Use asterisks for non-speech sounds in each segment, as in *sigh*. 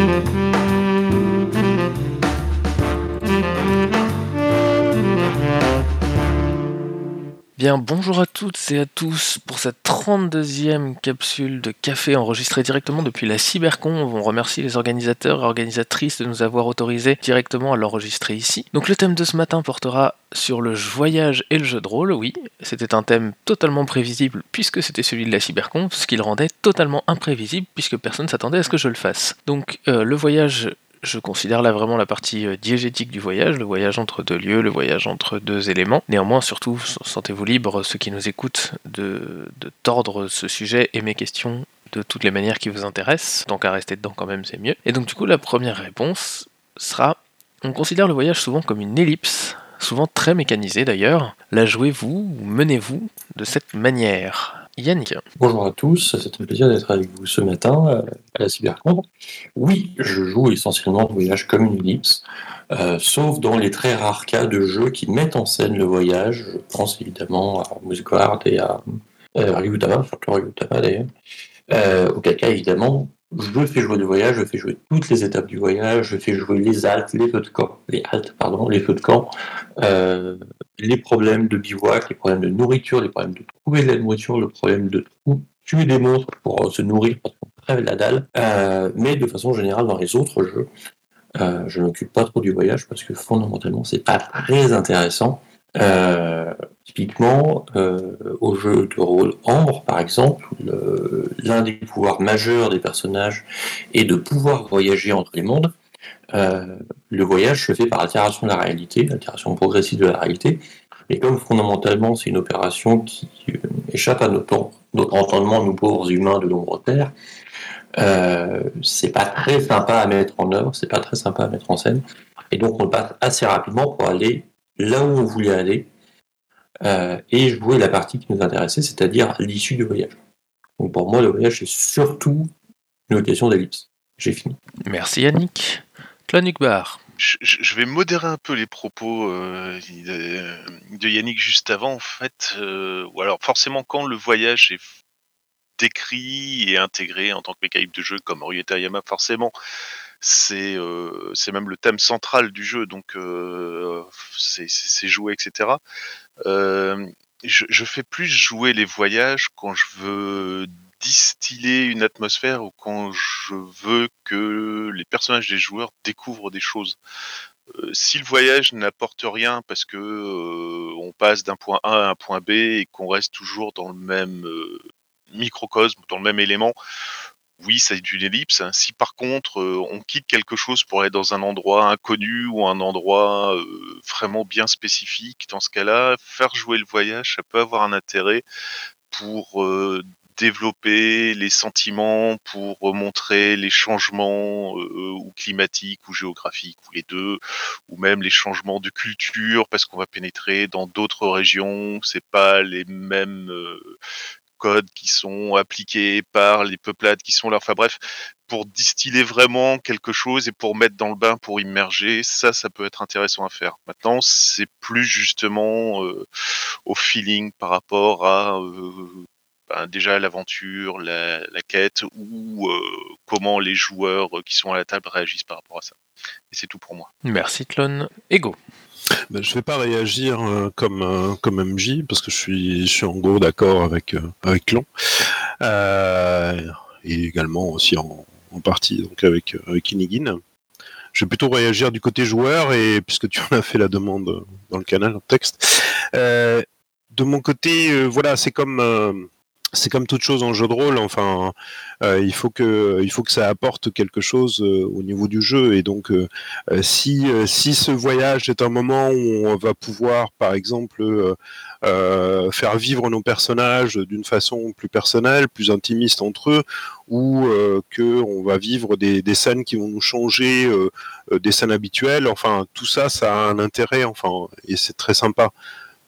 Música Bonjour à toutes et à tous pour cette 32e capsule de café enregistrée directement depuis la Cybercon. On remercie les organisateurs et organisatrices de nous avoir autorisé directement à l'enregistrer ici. Donc le thème de ce matin portera sur le voyage et le jeu de rôle, oui. C'était un thème totalement prévisible puisque c'était celui de la Cybercon, ce qui le rendait totalement imprévisible puisque personne s'attendait à ce que je le fasse. Donc euh, le voyage je considère là vraiment la partie euh, diégétique du voyage, le voyage entre deux lieux, le voyage entre deux éléments. Néanmoins, surtout, sentez-vous libre, ceux qui nous écoutent, de, tordre ce sujet et mes questions de toutes les manières qui vous intéressent. Donc à rester dedans quand même, c'est mieux. Et donc du coup, la première réponse sera, on considère le voyage souvent comme une ellipse, souvent très mécanisée d'ailleurs. La jouez-vous ou menez-vous de cette manière? Yannick. Bonjour à tous, c'est un plaisir d'être avec vous ce matin euh, à la Cybercon. Oui, je joue essentiellement le voyage comme une ellipse, euh, sauf dans les très rares cas de jeux qui mettent en scène le voyage. Je pense évidemment à Musgard et à euh, Ryutama, surtout d'ailleurs. Auquel cas, évidemment, je fais jouer le voyage, je fais jouer toutes les étapes du voyage, je fais jouer les haltes, les feux de camp, les haltes, pardon, les feux de camp, euh, les problèmes de bivouac, les problèmes de nourriture, les problèmes de trouver de la nourriture, le problème de tuer des monstres pour euh, se nourrir parce qu'on crève la dalle. Euh, mais de façon générale, dans les autres jeux, euh, je m'occupe pas trop du voyage parce que fondamentalement, c'est pas très intéressant. Euh, typiquement, euh, au jeu de rôle Ambre, par exemple, l'un des pouvoirs majeurs des personnages est de pouvoir voyager entre les mondes. Euh, le voyage se fait par altération de la réalité, altération progressive de la réalité. Et comme fondamentalement c'est une opération qui échappe à notre, entendement, nous pauvres humains de l'ombre terre, c'est pas très sympa à mettre en œuvre, c'est pas très sympa à mettre en scène. Et donc on passe assez rapidement pour aller là où on voulait aller euh, et jouer la partie qui nous intéressait, c'est-à-dire l'issue du voyage. Donc pour moi, le voyage, c'est surtout une question d'ellipse. J'ai fini. Merci Yannick. Clanic Bar. Je, vais modérer un peu les propos euh, de Yannick juste avant, en fait. Euh, ou alors, forcément, quand le voyage est décrit et intégré en tant que mécanique de jeu comme Ryuta Yama, forcément, c'est euh, même le thème central du jeu, donc euh, c'est joué, etc. Euh, je, je, fais plus jouer les voyages quand je veux distiller une atmosphère ou quand je veux que les personnages des joueurs découvrent des choses. Euh, si le voyage n'apporte rien parce que on passe d'un point A à un point B et qu'on reste toujours dans le même microcosme, dans le même élément, oui, c'est une ellipse. Hein. Si par contre euh, on quitte quelque chose pour être dans un endroit inconnu ou un endroit euh, vraiment bien spécifique, dans ce cas-là, faire jouer le voyage, ça peut avoir un intérêt pour euh, développer les sentiments, pour montrer les changements ou climatiques ou géographiques ou les deux, ou même les changements de culture parce qu'on va pénétrer dans d'autres régions, c'est pas les mêmes codes qui sont appliqués par les peuplades qui sont là. Enfin bref, pour distiller vraiment quelque chose et pour mettre dans le bain, pour immerger, ça, ça peut être intéressant à faire. Maintenant, c'est plus justement euh, au feeling par rapport à euh, ben, déjà l'aventure, la, quête ou euh, comment les joueurs qui sont à la table réagissent par rapport à ça. Et c'est tout pour moi. Merci Clone. Ego. Ben, je vais pas réagir euh, comme euh, comme MJ parce que je suis je suis en gros d'accord avec euh, avec Clon et également aussi en, en partie donc avec avec Inigine. Je vais plutôt réagir du côté joueur et puisque tu en as fait la demande dans le canal en texte. de mon côté, voilà, c'est comme c'est comme toute chose en jeu de rôle. Enfin, euh, il faut que il faut que ça apporte quelque chose euh, au niveau du jeu. Et donc, euh, si si ce voyage est un moment où on va pouvoir, par exemple, faire vivre nos personnages d'une façon plus personnelle, plus intimiste entre eux, ou que on va vivre des, des, scènes qui vont nous changer des scènes habituelles. Enfin, tout ça, ça a un intérêt. Enfin, et c'est très sympa.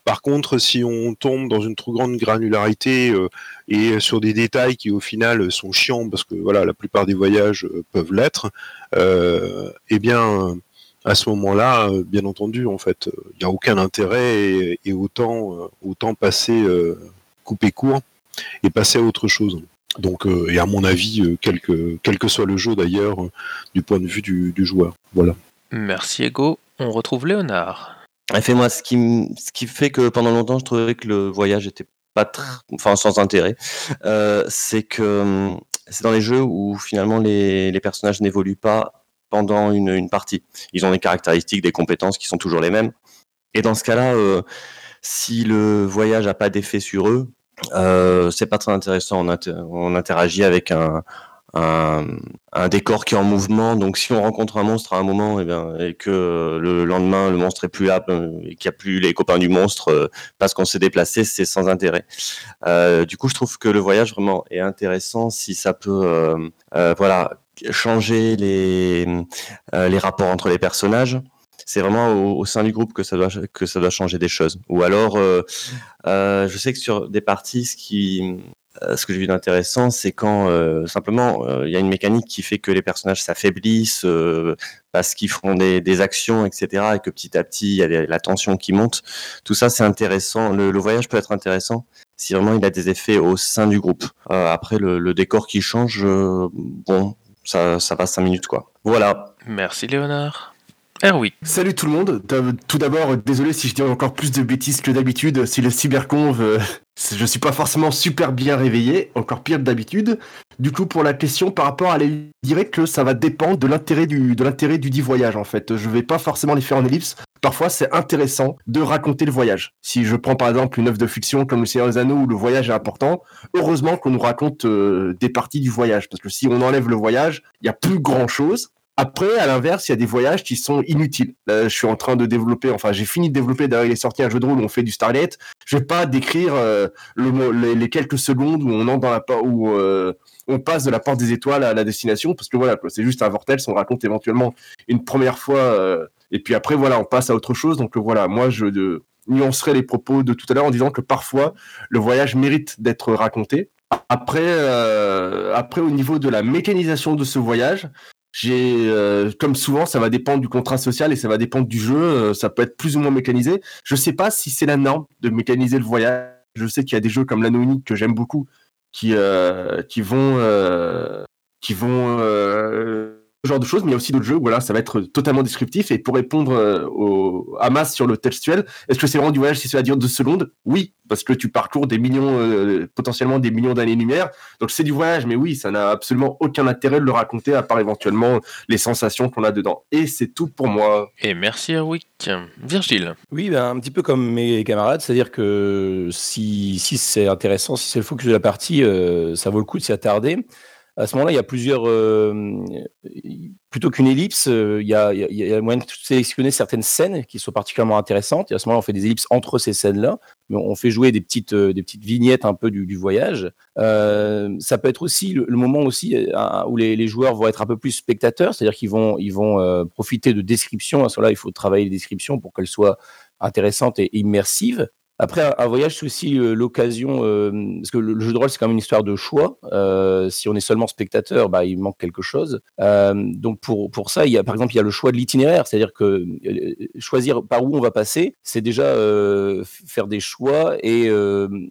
Par contre, si on tombe dans une trop grande granularité euh, et sur des détails qui au final sont chiants, parce que voilà, la plupart des voyages euh, peuvent l'être, euh, eh bien, à ce moment-là, bien entendu, en fait, il n'y a aucun intérêt et, autant, autant passer couper court et passer à autre chose. Donc, et à mon avis, quel que, soit le jeu d'ailleurs, du point de vue du, du joueur. Voilà. Merci Ego. On retrouve Léonard. Fait moi, ce qui, fait que pendant longtemps, je trouvais que le voyage était pas très, enfin sans intérêt, euh, c'est que c'est dans les jeux où finalement les, personnages n'évoluent pas pendant une, partie. Ils ont des caractéristiques, des compétences qui sont toujours les mêmes. Et dans ce cas-là, euh, si le voyage n'a pas d'effet sur eux, euh, c'est pas très intéressant. On interagit avec un, un, décor qui est en mouvement. Donc, si on rencontre un monstre à un moment et, eh et que le lendemain, le monstre est plus là euh, et qu'il n'y a plus les copains du monstre euh, parce qu'on s'est déplacé, c'est sans intérêt. Euh, du coup, je trouve que le voyage vraiment est intéressant si ça peut, voilà, changer les, les rapports entre les personnages c'est vraiment au, sein du groupe que ça doit que ça doit changer des choses. Ou alors, je sais que sur des parties, ce qui ce que j'ai vu d'intéressant, c'est quand euh, simplement il y a une mécanique qui fait que les personnages s'affaiblissent parce qu'ils font des, actions, etc., et que petit à petit il y a la tension qui monte. Tout ça, c'est intéressant. Le, voyage peut être intéressant si vraiment il a des effets au sein du groupe. après, le, le, décor qui change, bon, ça, ça passe cinq minutes, quoi. Voilà. Merci Léonard. Erwick. Salut tout le monde. Tout d'abord, désolé si je dis encore plus de bêtises que d'habitude. Si le cyberconv, euh, *laughs* je suis pas forcément super bien réveillé, encore pire que d'habitude. Du coup, pour la question par rapport à les dirais que ça va dépendre de l'intérêt du de l'intérêt du dit voyage en fait. Je vais pas forcément les faire en ellipse. Parfois, c'est intéressant de raconter le voyage. Si je prends par exemple une œuvre de fiction comme Le Seigneur des Anneaux où le voyage est important, heureusement qu'on nous raconte euh, des parties du voyage parce que si on enlève le voyage, il y a plus grand chose. Après, à l'inverse, il y a des voyages qui sont inutiles. Je suis en train de développer, enfin, j'ai fini de développer, d'ailleurs, il est sorti un jeu de rôle où on fait du Starlet. Je vais pas décrire euh, le, les, quelques secondes où euh, on passe de la porte des étoiles à la destination, parce que voilà, c'est juste un vortex, on raconte éventuellement une première fois, euh, et puis après, voilà, on passe à autre chose. Donc voilà, moi, je nuancerai les propos de tout à l'heure en disant que parfois, le voyage mérite d'être raconté. Après, après, au niveau de la mécanisation de ce voyage, j'ai, euh, comme souvent, ça va dépendre du contrat social et ça va dépendre du jeu. Euh, ça peut être plus ou moins mécanisé. Je sais pas si c'est la norme de mécaniser le voyage. Je sais qu'il y a des jeux comme l'anneau que j'aime beaucoup, qui euh, qui vont euh, qui vont genre de choses, mais il y a aussi d'autres jeux où voilà, ça va être totalement descriptif. Et pour répondre euh, au, à masse sur le textuel, est-ce que c'est vraiment du voyage si cela dure deux secondes? Oui, parce que tu parcours des millions, euh, potentiellement des millions d'années-lumière. Donc c'est du voyage, mais oui, ça n'a absolument aucun intérêt de le raconter, à part éventuellement les sensations qu'on a dedans. Et c'est tout pour moi. Et merci Erwick. Virgile. Oui, ben, un petit peu comme mes camarades, c'est-à-dire que si, si c'est intéressant, si c'est le focus de la partie, euh, ça vaut le coup de s'y attarder à ce moment-là, il y a plusieurs. Euh, plutôt qu'une ellipse, euh, il, y a, il, y a, moyen de sélectionner certaines scènes qui sont particulièrement intéressantes. Et à ce moment-là, on fait des ellipses entre ces scènes-là. On fait jouer des petites, euh, des petites vignettes un peu du, voyage. Ça peut être aussi le, moment aussi où les, joueurs vont être un peu plus spectateurs, c'est-à-dire qu'ils vont, ils vont profiter de descriptions. À ce moment-là, il faut travailler les descriptions pour qu'elles soient intéressantes et immersives. Après, un voyage, c'est aussi euh, l'occasion, euh, parce que le, jeu de rôle, c'est quand même une histoire de choix. Euh, si on est seulement spectateur, bah, il manque quelque chose. Donc pour, pour ça, il y a, par exemple, il y a le choix de l'itinéraire, c'est-à-dire que choisir par où on va passer, c'est déjà faire des choix et,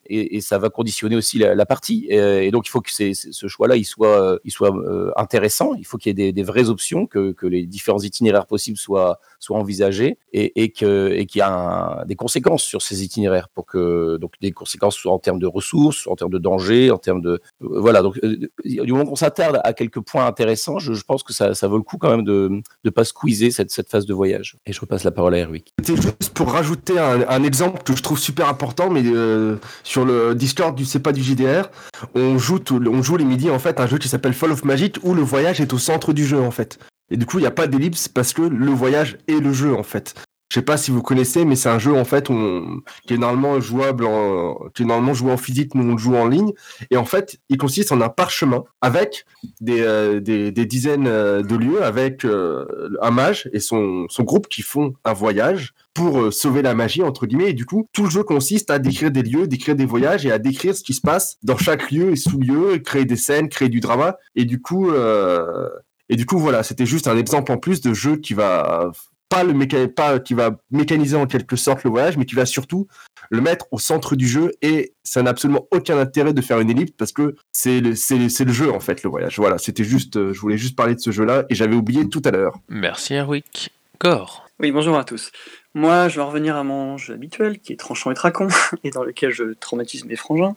et, ça va conditionner aussi la, partie. Et, donc il faut que ce choix-là, il soit, il soit intéressant. Il faut qu'il y ait des, des, vraies options, que, que les différents itinéraires possibles soient, soient envisagés et, et qu'il et y a un, des conséquences sur ces itinéraires pour que donc des conséquences soient en termes de ressources, en termes de danger, en termes de euh, voilà. Donc euh, du moment qu'on s'attarde à quelques points intéressants, je, pense que ça, vaut le coup quand même de ne pas squeezer cette, phase de voyage. Et je repasse la parole à Erwick. C'est juste pour rajouter un, exemple que je trouve super important, mais euh, sur le Discord du c'est pas du JDR, on joue on joue les midis en fait un jeu qui s'appelle Fall of Magic où le voyage est au centre du jeu en fait. Et du coup, il n'y a pas d'ellipse parce que le voyage est le jeu en fait. Je sais pas si vous connaissez, mais c'est un jeu en fait on, qui est normalement jouable, en, qui est normalement joué en physique, nous on le joue en ligne. Et en fait, il consiste en un parchemin avec des, euh, des, des, dizaines euh, de lieux, avec euh, un mage et son, son groupe qui font un voyage pour euh, sauver la magie entre guillemets. Et du coup, tout le jeu consiste à décrire des lieux, décrire des voyages et à décrire ce qui se passe dans chaque lieu et sous-lieu, créer des scènes, créer du drama. Et du coup, euh, et du coup voilà, c'était juste un exemple en plus de jeu qui va pas le méca... pas qui va mécaniser en quelque sorte le voyage, mais qui va surtout le mettre au centre du jeu et ça n'a absolument aucun intérêt de faire une ellipse parce que c'est le, c'est, c'est le jeu en fait le voyage. Voilà, c'était juste, euh, je voulais juste parler de ce jeu-là et j'avais oublié tout à l'heure. Merci Erwick. Gore. Oui, bonjour à tous. Moi, je vais revenir à mon jeu habituel, qui est Tranchant et Tracon, *laughs* et dans lequel je traumatise mes frangins.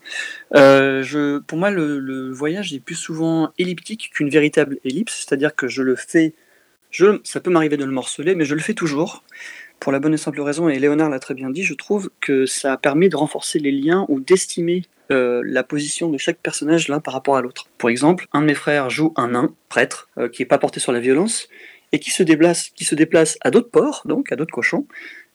Euh, je, pour moi, le, le voyage est plus souvent elliptique qu'une véritable ellipse, c'est-à-dire que je le fais, je, ça peut m'arriver de le morceler, mais je le fais toujours, pour la bonne et simple raison, et Léonard l'a très bien dit, je trouve que ça permet de renforcer les liens ou d'estimer euh, la position de chaque personnage l'un par rapport à l'autre. Pour exemple, un de mes frères joue un nain, prêtre, euh, qui n'est pas porté sur la violence, et qui se déplace, qui se déplace à d'autres ports, donc à d'autres cochons,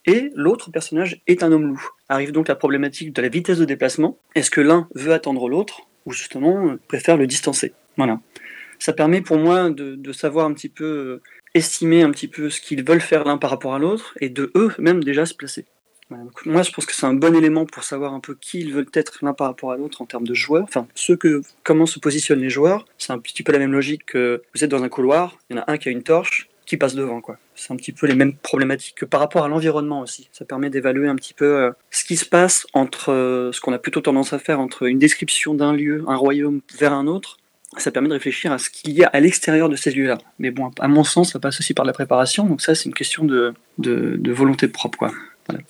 et l'autre personnage est un homme loup. Arrive donc la problématique de la vitesse de déplacement. Est-ce que l'un veut attendre l'autre, ou justement euh, préfère le distancer? Voilà. Ça permet pour moi de, savoir un petit peu, estimer un petit peu ce qu'ils veulent faire l'un par rapport à l'autre, et de eux même déjà se placer. Moi, je pense que c'est un bon élément pour savoir un peu qui ils veulent être l'un par rapport à l'autre en termes de joueurs. Enfin, que, comment se positionnent les joueurs. C'est un petit peu la même logique que vous êtes dans un couloir, il y en a un qui a une torche, qui passe devant, quoi. C'est un petit peu les mêmes problématiques que par rapport à l'environnement aussi. Ça permet d'évaluer un petit peu euh, ce qui se passe entre euh, ce qu'on a plutôt tendance à faire entre une description d'un lieu, un royaume vers un autre. Ça permet de réfléchir à ce qu'il y a à l'extérieur de ces lieux-là. Mais bon, à mon sens, ça passe aussi par la préparation. Donc ça, c'est une question de, de, de volonté propre, quoi. Voilà.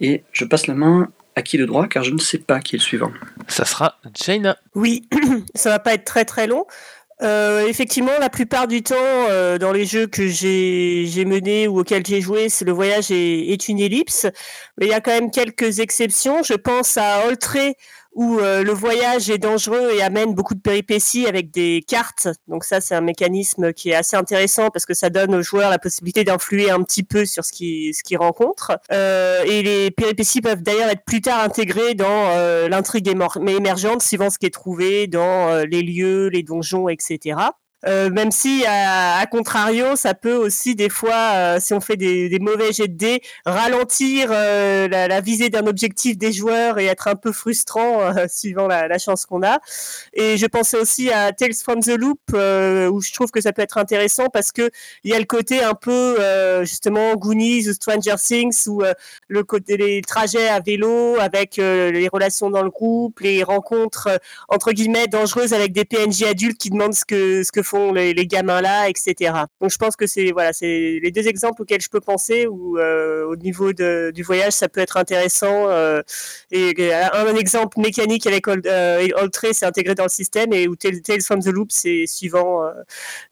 Et je passe la main à qui de droit, car je ne sais pas qui est le suivant. Ça sera Jaina. Oui, *clears throat* ça va pas être très très long. Euh, effectivement, la plupart du temps, euh, dans les jeux que j'ai j'ai menés ou auxquels j'ai joué, c'est le voyage est, est une ellipse. Mais il y a quand même quelques exceptions. Je pense à Oltré, où euh, le voyage est dangereux et amène beaucoup de péripéties avec des cartes. Donc ça, c'est un mécanisme qui est assez intéressant parce que ça donne aux joueurs la possibilité d'influer un petit peu sur ce qu'ils ce qu'ils rencontrent. Euh, et les péripéties peuvent d'ailleurs être plus tard intégrées dans euh, l'intrigue émergente, suivant ce qui est trouvé dans euh, les lieux, les donjons, etc. Euh, même si, à, à, contrario, ça peut aussi des fois, euh, si on fait des, des, mauvais jets de dés, ralentir euh, la, la, visée d'un objectif des joueurs et être un peu frustrant euh, *laughs* suivant la, la chance qu'on a. Et je pensais aussi à Tales from the Loop, euh, où je trouve que ça peut être intéressant parce que il y a le côté un peu justement Goonies ou Stranger Things, où le côté les trajets à vélo avec les relations dans le groupe, les rencontres entre guillemets dangereuses avec des PNJ adultes qui demandent ce que ce que font les, gamins là, etc. Donc je pense que c'est voilà, c'est les deux exemples auxquels je peux penser où euh, au niveau de, du voyage ça peut être intéressant. Euh, et un, un, exemple mécanique avec Old, euh, c'est intégré dans le système et où Tales from the Loop c'est suivant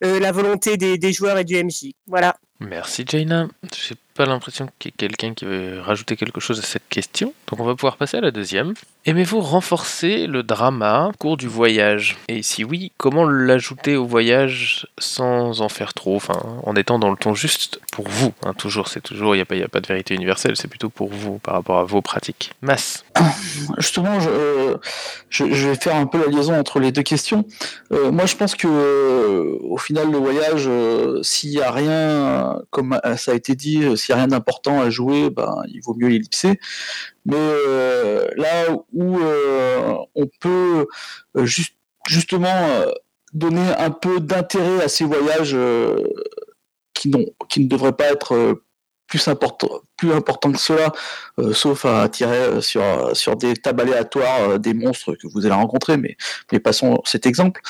euh, la volonté des, des, joueurs et du MJ. Voilà. Merci Jaina. J'ai pas l'impression qu'il y ait quelqu'un qui veut rajouter quelque chose à cette question. Donc on va pouvoir passer à la deuxième. Aimez-vous renforcer le drama au cours du voyage? Et si oui, comment l'ajouter au voyage sans en faire trop, en étant dans le ton juste pour vous hein, Toujours, c'est toujours, il n'y a, pas, de vérité universelle, c'est plutôt pour vous par rapport à vos pratiques. Mass *coughs* Justement, je, euh, je, vais faire un peu la liaison entre les deux questions. Euh, moi, je pense que euh, au final, le voyage, s'il n'y a rien, comme ça a été dit, s'il n'y a rien d'important à jouer, ben, il vaut mieux l'ellipser. Mais euh, là où euh, on peut euh, juste, justement donner un peu d'intérêt à ces voyages qui, qui ne devraient pas être plus important, plus que cela, sauf à attirer sur, sur des tables aléatoires des monstres que vous allez rencontrer, mais, passons cet exemple.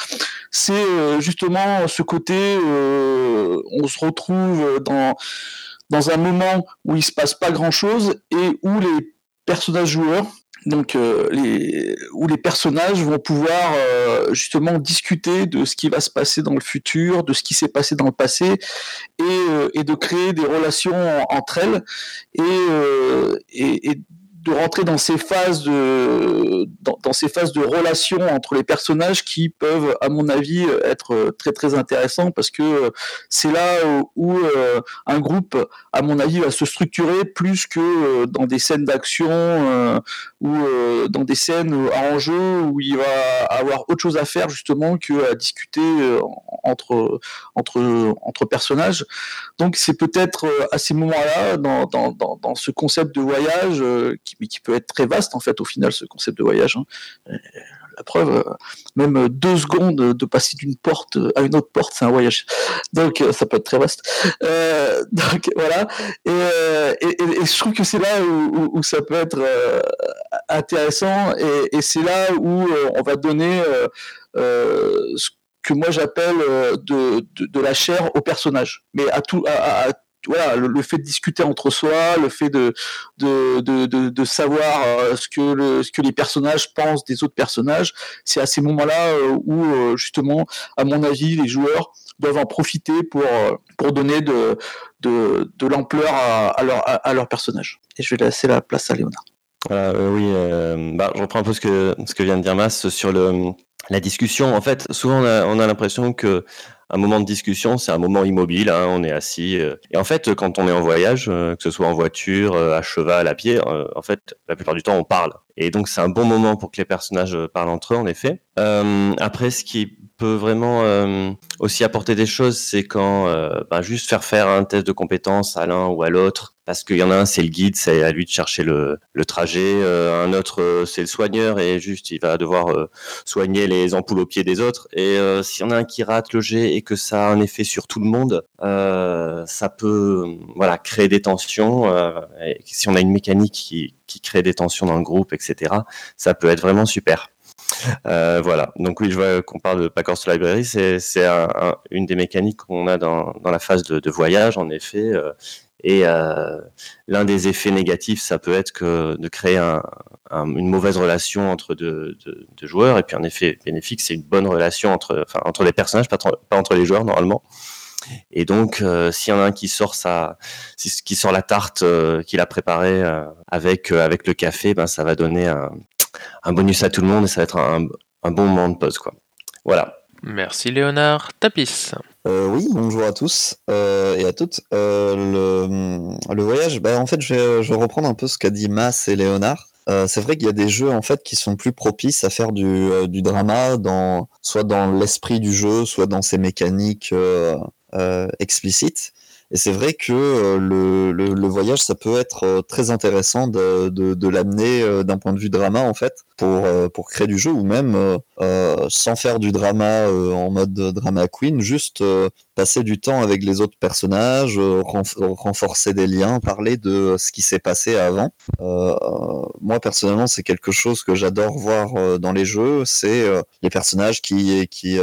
C'est justement ce côté, on se retrouve dans, dans un moment où il se passe pas grand chose et où les personnages joueurs, donc euh, les, où les personnages vont pouvoir euh, justement discuter de ce qui va se passer dans le futur, de ce qui s'est passé dans le passé, et, euh, de créer des relations entre elles, de rentrer dans ces phases de dans, ces phases de relations entre les personnages qui peuvent à mon avis être très très intéressants parce que c'est là où, où euh, un groupe à mon avis va se structurer plus que dans des scènes d'action euh, ou euh, dans des scènes en jeu où il va avoir autre chose à faire justement que à discuter entre entre entre personnages. Donc c'est peut-être à ces moments-là dans, dans, dans, dans ce concept de voyage qui, qui peut être très vaste en fait au final ce concept de voyage. Hein. la preuve, euh, même deux secondes de passer d'une porte à une autre porte, c'est un voyage. Donc ça peut être très vaste. donc voilà. Et, je trouve que c'est là où, ça peut être intéressant et, c'est là où on va donner ce que moi j'appelle de, de, la chair au personnage, mais à tout, voilà, le, fait de discuter entre soi, le fait de, de, de, de, savoir euh, ce, que le, ce que les personnages pensent des autres personnages, c'est à ces moments-là euh, où, euh, justement, à mon avis, les joueurs doivent en profiter pour, pour donner de, de, de l'ampleur à, à, leur, à, leur personnage. Et je vais laisser la place à Léonard. oui, bah, je reprends un peu ce que, ce que vient de dire Mas sur le, la discussion. En fait, souvent on a, on a l'impression que un moment de discussion, c'est un moment immobile, hein, on est assis. Euh. et en fait, quand on est en voyage, euh, que ce soit en voiture, euh, à cheval, à pied, en fait, la plupart du temps, on parle. Et donc, c'est un bon moment pour que les personnages parlent entre eux, en effet. après, ce qui peut vraiment aussi apporter des choses, c'est quand bah, juste faire faire un test de compétences à l'un ou à l'autre, parce qu'il y en a un, c'est le guide, c'est à lui de chercher le, trajet. un autre, c'est le soigneur et juste, il va devoir soigner les ampoules aux pieds des autres. Et s'il y en a un qui rate le jet et que ça a un effet sur tout le monde, euh, ça peut voilà créer des tensions. Euh, si on a une mécanique qui, qui crée des tensions dans le groupe, etc., ça peut être vraiment super. Euh, voilà. Donc oui, je vois qu'on parle de Packers Library, c'est une des mécaniques qu'on a dans, la phase de, voyage, en effet. Euh, et euh, l'un des effets négatifs, ça peut être de créer un, une mauvaise relation entre deux, joueurs. Et puis un effet bénéfique, c'est une bonne relation entre, les personnages, pas, entre les joueurs normalement. Et donc, euh, s'il y en a un qui sort la tarte qu'il a préparée avec avec le café, ben ça va donner un, un, bonus à tout le monde et ça va être un, un bon moment de pause, quoi. Voilà. Merci Léonard. Tapis. oui, bonjour à tous et à toutes. le, le, voyage, bah, en fait, je vais, je vais, reprendre un peu ce qu'a dit Mas et Léonard. Euh, c'est vrai qu'il y a des jeux en fait qui sont plus propices à faire du, euh, du drama, dans, soit dans l'esprit du jeu, soit dans ses mécaniques euh, explicites. Et c'est vrai que euh, le, le, le, voyage, ça peut être euh, très intéressant de, de, de l'amener euh, d'un point de vue drama, en fait, pour, pour créer du jeu, ou même euh, sans faire du drama en mode drama queen, juste passer du temps avec les autres personnages, renforcer des liens, parler de ce qui s'est passé avant. moi, personnellement, c'est quelque chose que j'adore voir dans les jeux, c'est les personnages qui, qui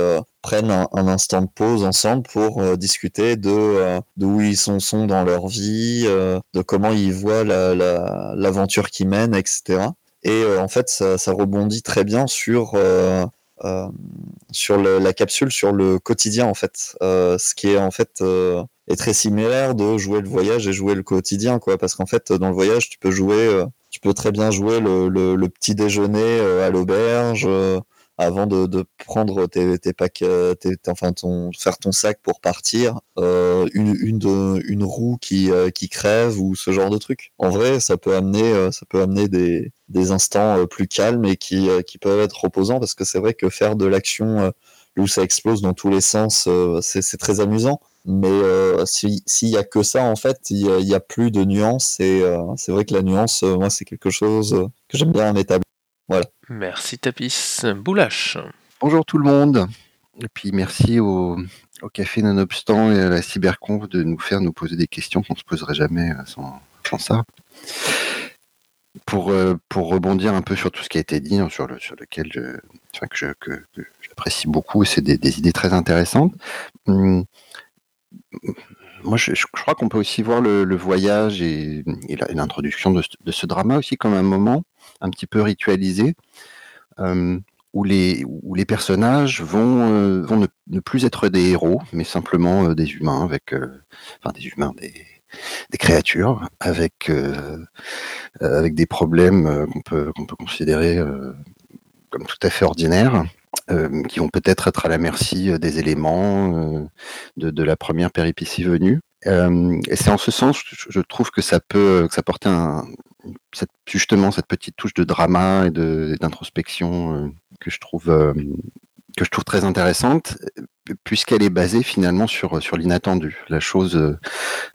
prennent un, instant de pause ensemble pour euh, discuter de, euh, de où ils sont, dans leur vie, euh, de comment ils voient l'aventure la, qu'ils mènent, etc. Et en fait, ça, rebondit très bien sur sur la capsule, sur le quotidien en fait, ce qui est en fait est très similaire de jouer le voyage et jouer le quotidien quoi, parce qu'en fait dans le voyage tu peux jouer, tu peux très bien jouer le petit déjeuner à l'auberge avant de, prendre tes, tes packs, euh, enfin ton, faire ton sac pour partir, euh, une, une, une roue qui, euh, qui crève ou ce genre de truc. En vrai, ça peut amener, euh, ça peut amener des, des instants plus calmes et qui, qui peuvent être reposants parce que c'est vrai que faire de l'action où ça explose dans tous les sens, c'est très amusant. Mais s'il si a que ça, en fait, il y, a plus de nuances et c'est vrai que la nuance, moi, c'est quelque chose que j'aime bien établir. Voilà. Merci Tapis. Boulache. Bonjour tout le monde. Et puis merci au, Café Nonobstant et à la Cyberconf de nous faire nous poser des questions qu'on ne se poserait jamais euh, sans, ça. Pour, euh, pour rebondir un peu sur tout ce qui a été dit, hein, sur, le, sur lequel je, que, j'apprécie beaucoup, et c'est des, idées très intéressantes. Hum, moi, je, crois qu'on peut aussi voir le, voyage et, l'introduction de, ce drama aussi comme un moment un petit peu ritualisé, euh, où, les, où les personnages vont, euh, vont ne, plus être des héros, mais simplement euh, des humains, avec, enfin des humains, des, créatures, avec, avec des problèmes qu'on peut, qu'on peut considérer comme tout à fait ordinaires. Qui vont peut-être être à la merci des éléments de, de, la première péripétie venue. et c'est en ce sens, je, trouve que ça peut, que ça porte un, justement cette petite touche de drama et d'introspection euh, que je trouve euh, que je trouve très intéressante puisqu'elle est basée finalement sur sur l'inattendu, la chose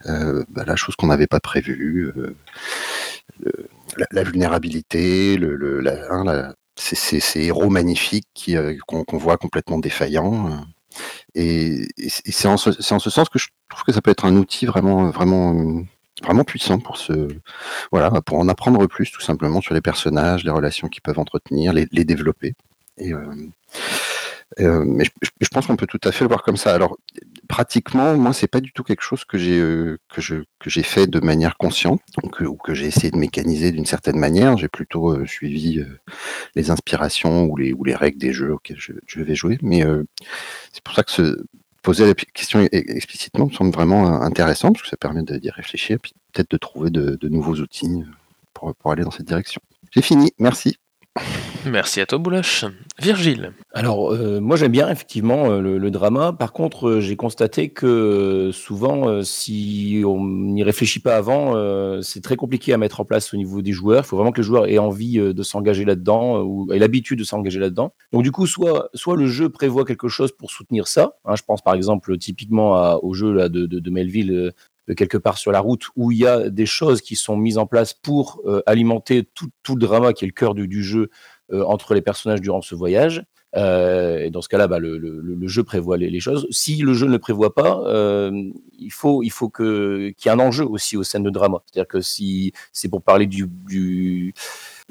euh, bah, la chose qu'on n'avait pas prévue, la, vulnérabilité, le, la, hein, ces, ces- ces héros magnifiques euh, qu'on voit complètement défaillants. euh. Et, c'est en, ce- ce sens que je trouve que ça peut être un outil vraiment, vraiment, vraiment puissant pour se, voilà, pour en apprendre plus tout simplement sur les personnages, les relations qu'ils peuvent entretenir, les, développer. Et, euh, mais je- je pense qu'on peut tout à fait le voir comme ça. Alors, pratiquement, moi, c'est pas du tout quelque chose que j'ai euh, fait de manière consciente, euh, ou que j'ai essayé de mécaniser d'une certaine manière. J'ai plutôt euh, suivi les inspirations ou les règles des jeux auxquels je, vais jouer. Mais c'est pour ça que se poser la question e- explicitement me semble vraiment intéressant parce que ça permet d'y réfléchir, puis peut-être de trouver de, nouveaux outils pour aller dans cette direction. J'ai fini, merci. Merci à toi, Bouloche. Virgile. Alors, euh, moi j'aime bien effectivement euh, le, le drama. Par contre, euh, j'ai constaté que souvent, si on n'y réfléchit pas avant, c'est très compliqué à mettre en place au niveau des joueurs. Il faut vraiment que les joueurs aient envie de s'engager là-dedans ou aient l'habitude de s'engager là-dedans. Donc du coup, soit, soit le jeu prévoit quelque chose pour soutenir ça. hein. je pense par exemple typiquement au jeu là, de, de Melville. Quelque part sur la route où il y a des choses qui sont mises en place pour euh, alimenter tout, tout le drama qui est le cœur du, du jeu euh, entre les personnages durant ce voyage. Euh, et dans ce cas-là, bah, le, le- jeu prévoit les, choses. Si le jeu ne prévoit pas, il faut, il faut qu'il y ait un enjeu aussi aux scènes de drama. C'est-à-dire que si c'est pour parler du,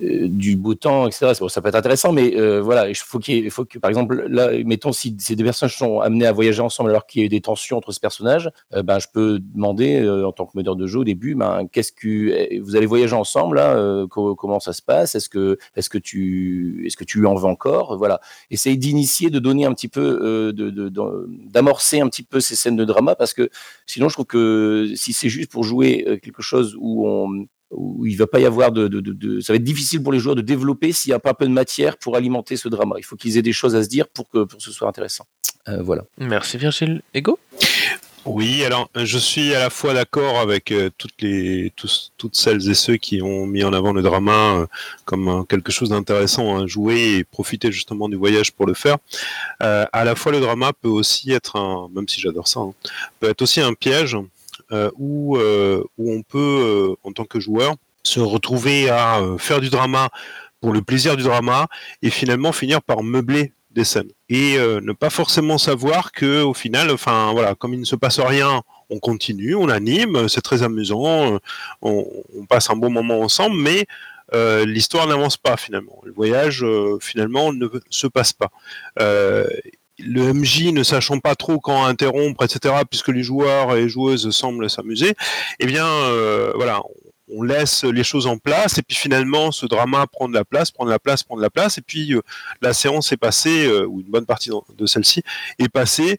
du beau temps, etc. Ça peut être intéressant, mais euh, voilà, il faut faut que, par exemple, là, mettons si ces deux personnages sont amenés à voyager ensemble alors qu'il y a eu des tensions entre ces personnages, euh, ben je peux demander euh, en tant que meneur de jeu au début, ben qu'est-ce que eh, vous allez voyager ensemble là, euh, co- comment ça se passe, est-ce que est-ce que tu est-ce que tu en veux encore, voilà, essayer d'initier, de donner un petit peu, euh, de- d'amorcer un petit peu ces scènes de drama parce que sinon je trouve que si c'est juste pour jouer euh, quelque chose où on où il va pas y avoir de, de, de, de- ça va être difficile pour les joueurs de développer s'il n'y a pas un peu de matière pour alimenter ce drama. Il faut qu'ils aient des choses à se dire pour que, pour que ce soit intéressant. Euh, voilà. Merci Virgile. Ego? Oui, alors je suis à la fois d'accord avec euh, toutes les tous, toutes celles et ceux qui ont mis en avant le drama euh, comme euh, quelque chose d'intéressant à jouer et profiter justement du voyage pour le faire. Euh, à la fois le drama peut aussi être un, même si j'adore ça, hein, peut être aussi un piège euh, où euh, où on peut euh, en tant que joueur se retrouver à euh, faire du drama pour le plaisir du drama et finalement finir par meubler des scènes. Et euh, ne pas forcément savoir que au final enfin voilà comme il ne se passe rien on continue on anime c'est très amusant euh, on, passe un bon moment ensemble mais euh, l'histoire n'avance pas finalement. Le voyage euh, finalement ne se passe pas. Euh, le MJ ne sachant pas trop quand interrompre, etc., puisque les joueurs et les joueuses semblent s'amuser, eh bien, euh, voilà, on laisse les choses en place, et puis finalement, ce drama prend de la place, prend de la place, prend de la place, et puis euh, la séance est passée, euh, ou une bonne partie de celle-ci est passée,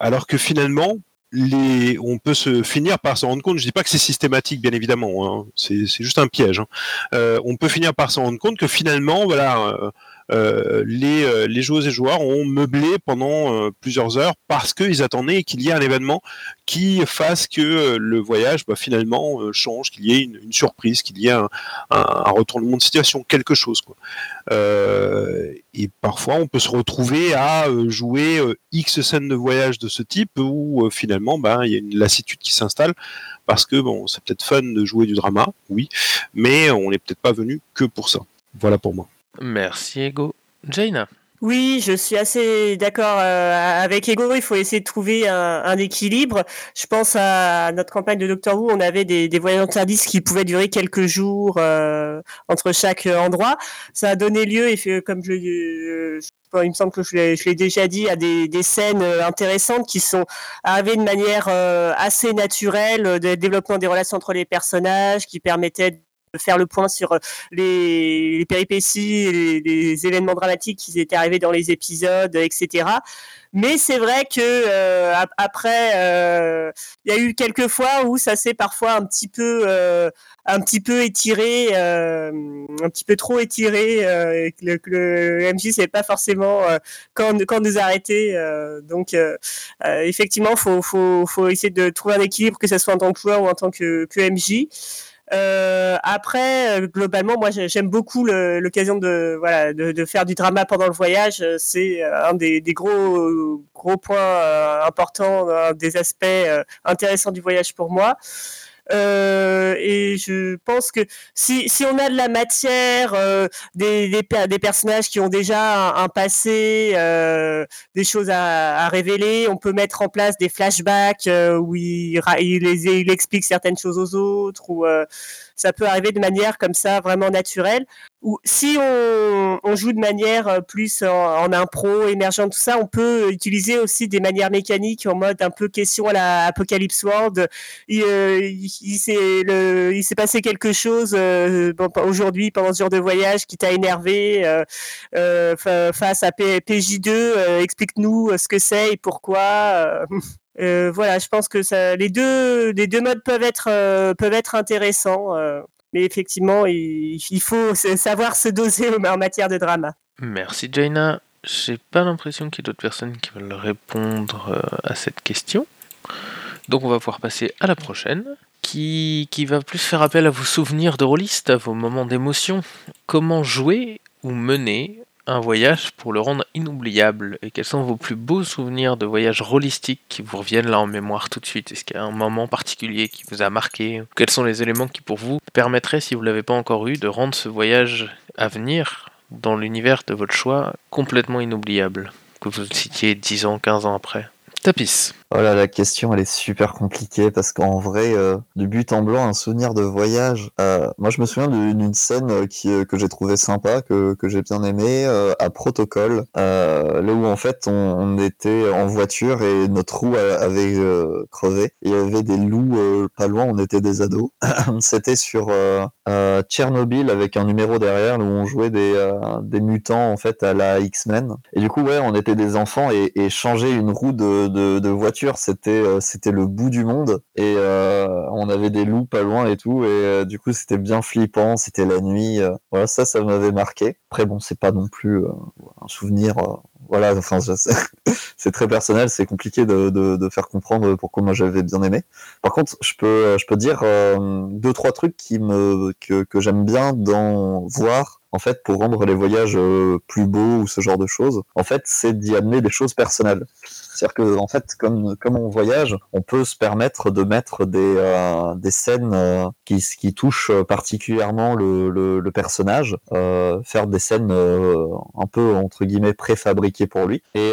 alors que finalement, on peut se finir par se rendre compte. Je dis pas que c'est systématique, bien évidemment. Hein, c'est juste un piège. hein. On peut finir par se rendre compte que finalement, voilà, les, euh, les joueuses et joueurs ont meublé pendant euh, plusieurs heures parce qu'ils attendaient qu'il y ait un événement qui fasse que euh, le voyage bah, finalement euh, change, qu'il y ait une, surprise, qu'il y ait un, un, un retournement de situation, quelque chose. Euh, et parfois, on peut se retrouver à euh, jouer euh, X scènes de voyage de ce type où euh, finalement, bah, il y a une lassitude qui s'installe parce que bon, c'est peut-être fun de jouer du drama, oui, mais on n'est peut-être pas venu que pour ça. Voilà pour moi. Merci Ego. Jaina. Oui, je suis assez d'accord euh, avec Ego. Il faut essayer de trouver un, équilibre. Je pense à notre campagne de Doctor Who. On avait des, des voyages interdits qui pouvaient durer quelques jours euh, entre chaque endroit. Ça a donné lieu, et comme je, euh, il me semble que je l'ai déjà dit, à des, des, scènes intéressantes qui sont arrivées de manière assez naturelle, de développement des relations entre les personnages, qui permettaient faire le point sur les, les péripéties, les, les, événements dramatiques qui étaient arrivés dans les épisodes, etc. Mais c'est vrai que euh, après, il euh, y a eu quelques fois où ça s'est parfois un petit peu, euh, un petit peu étiré, euh, un petit peu trop étiré. et que le, le MJ savait pas forcément quand, quand nous arrêter. donc, effectivement, faut, faut, faut essayer de trouver un équilibre, que ce soit en tant que joueur ou en tant que, que MJ. Euh, après, globalement, moi, j'aime beaucoup l'occasion de, voilà, de, de, faire du drama pendant le voyage. C'est un des, des, gros, gros points euh, importants, un des aspects euh, intéressants du voyage pour moi. Euh, et je pense que si, on a de la matière, euh, des, personnages qui ont déjà un, passé, euh, des choses à, révéler, on peut mettre en place des flashbacks où il, il, il, explique certaines choses aux autres, ou ça peut arriver de manière comme ça vraiment naturelle. Ou si on, joue de manière plus en, impro, émergent, tout ça, on peut utiliser aussi des manières mécaniques en mode un peu question à la Apocalypse World. Il, il s'est passé quelque chose euh, aujourd'hui pendant ce genre de voyage qui t'a énervé euh, euh, face à PJ2. Explique-nous ce que c'est et pourquoi. *laughs* voilà, je pense que les deux, modes peuvent être, être intéressants. mais effectivement, il, faut savoir se doser *laughs* en matière de drama. Merci Jaina. J'ai pas l'impression qu'il y ait d'autres personnes qui veulent répondre à cette question. Donc on va pouvoir passer à la prochaine qui, qui va plus faire appel à vos souvenirs de rôliste, à vos moments d'émotion? Comment jouer ou mener un voyage pour le rendre inoubliable. Et quels sont vos plus beaux souvenirs de voyage rôlistique qui vous reviennent là en mémoire tout de suite? Est-ce qu'il y a un moment particulier qui vous a marqué? Quels sont les éléments qui pour vous permettraient, si vous ne l'avez pas encore eu, de rendre ce voyage à venir dans l'univers de votre choix complètement inoubliable Que vous citiez 10 ans, 15 ans après? Tapis. Voilà, la question elle est super compliquée parce qu'en vrai, euh, du but en blanc, un souvenir de voyage. Euh, moi, je me souviens d'une scène euh, qui, euh, que j'ai trouvé sympa, que, que j'ai bien aimé, à Protocole, là où en fait on, était en voiture et notre roue avait crevé. Il y avait des loups pas loin, on était des ados. *laughs* C'était sur Tchernobyl avec un numéro derrière où on jouait des, des mutants en fait à la X-Men. Et du coup, ouais, on était des enfants et, et changer une roue de, de, de voiture c'était euh, c'était le bout du monde et euh, on avait des loups pas loin et tout et euh, du coup c'était bien flippant, c'était la nuit. voilà, ça ça m'avait marqué. Après bon, c'est pas non plus un souvenir voilà, enfin, *laughs* c'est très personnel, c'est compliqué de, de, faire comprendre pourquoi moi j'avais bien aimé. Par contre, je peux, je peux dire deux trois trucs qui me que, que j'aime bien dans voir en fait pour rendre les voyages plus beaux ou ce genre de choses. En fait, c'est d'y amener des choses personnelles. C'est-à-dire que en fait, comme comme on voyage, on peut se permettre de mettre des euh, des scènes euh, qui qui touchent particulièrement le le, personnage, euh, faire des scènes un peu entre guillemets préfabriquées pour lui et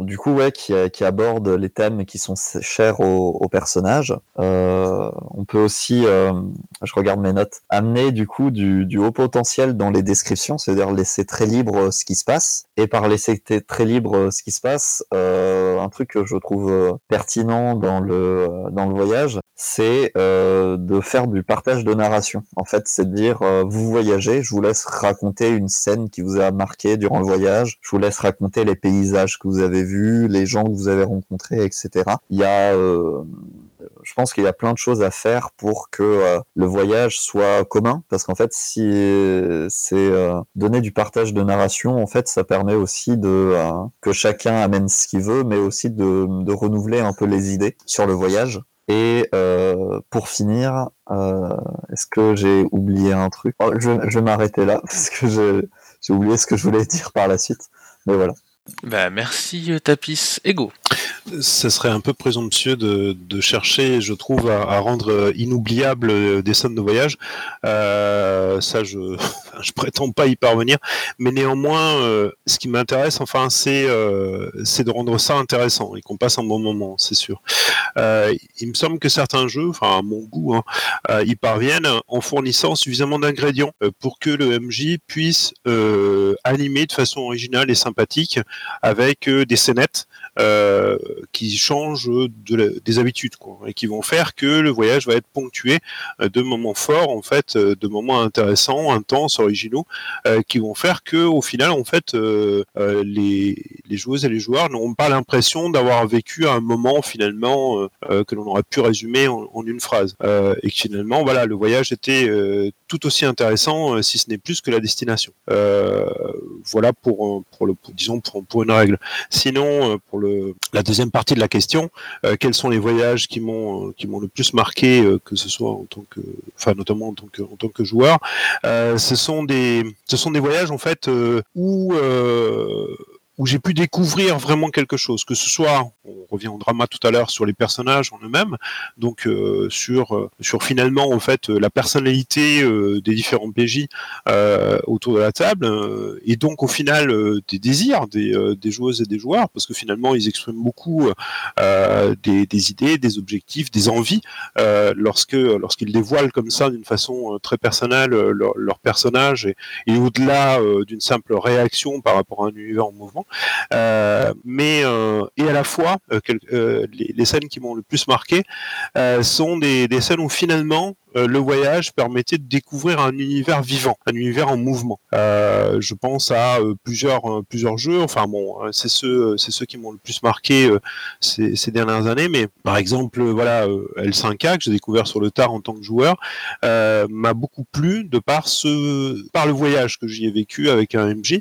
du coup ouais qui qui aborde les thèmes qui sont chers au, au personnage. on peut aussi, je regarde mes notes, amener du coup du du haut potentiel dans les descriptions, c'est-à-dire laisser très libre ce qui se passe et par laisser très libre ce qui se passe euh, un truc que je trouve euh, pertinent dans le euh, dans le voyage, c'est de faire du partage de narration. En fait, c'est de dire vous voyagez, je vous laisse raconter une scène qui vous a marqué durant le voyage, je vous laisse raconter les paysages que vous avez vus, les gens que vous avez rencontrés, etc. Il y a je pense qu'il y a plein de choses à faire pour que euh, le voyage soit commun, parce qu'en fait, si c'est euh, donner du partage de narration, en fait, ça permet aussi de euh, que chacun amène ce qu'il veut, mais aussi de, renouveler un peu les idées sur le voyage. Et pour finir, est-ce que j'ai oublié un truc? Oh, Je, je vais m'arrêter là *laughs* parce que j'ai oublié ce que je voulais dire par la suite. Mais voilà. Bah, merci Tapis. Ego ce serait un peu présomptueux de, de chercher, je trouve, à, à, rendre inoubliable des scènes de voyage. Euh, ça, je, *laughs* je prétends pas y parvenir, mais néanmoins, euh, ce qui m'intéresse, enfin, c'est euh, de rendre ça intéressant et qu'on passe un bon moment, c'est sûr. Euh, il me semble que certains jeux, enfin à mon goût, hein, euh, y parviennent en fournissant suffisamment d'ingrédients euh, pour que le MJ puisse animer de façon originale et sympathique avec des scénettes euh, qui changent de des habitudes quoi, et qui vont faire que le voyage va être ponctué euh, de moments forts en fait, euh, de moments intéressants, intenses, originaux, qui vont faire que au final en fait les, les joueuses et les joueurs n'auront pas l'impression d'avoir vécu un moment finalement que l'on aurait pu résumer en, en une phrase et que finalement voilà le voyage était tout aussi intéressant si ce n'est plus que la destination. voilà pour, pour le disons pour, pour une règle. Sinon pour le la deuxième partie de la question, euh, quels sont les voyages qui m'ont euh, qui m'ont le plus marqué, euh, que ce soit en tant que, enfin notamment en tant que en tant que joueur, ce sont des ce sont des voyages en fait où où j'ai pu découvrir vraiment quelque chose, que ce soit, on revient au drama tout à l'heure sur les personnages en eux-mêmes, donc euh, sur euh, sur finalement en fait la personnalité euh, des différents PJ autour de la table, et donc au final des désirs des, des joueuses et des joueurs, parce que finalement ils expriment beaucoup des, des idées, des objectifs, des envies lorsque lorsqu'ils dévoilent comme ça d'une façon très personnelle leur, leur personnage et, et au-delà d'une simple réaction par rapport à un univers en mouvement. Euh, mais euh, et à la fois, euh, les, scènes qui m'ont le plus marqué sont des scènes où finalement euh, le voyage permettait de découvrir un univers vivant, un univers en mouvement. Euh, je pense à euh, plusieurs plusieurs jeux. Enfin bon, c'est ceux c'est ceux qui m'ont le plus marqué ces, ces, dernières années. Mais par exemple, voilà, L5A que j'ai découvert sur le tard en tant que joueur m'a beaucoup plu de par ce par le voyage que j'y ai vécu avec un MJ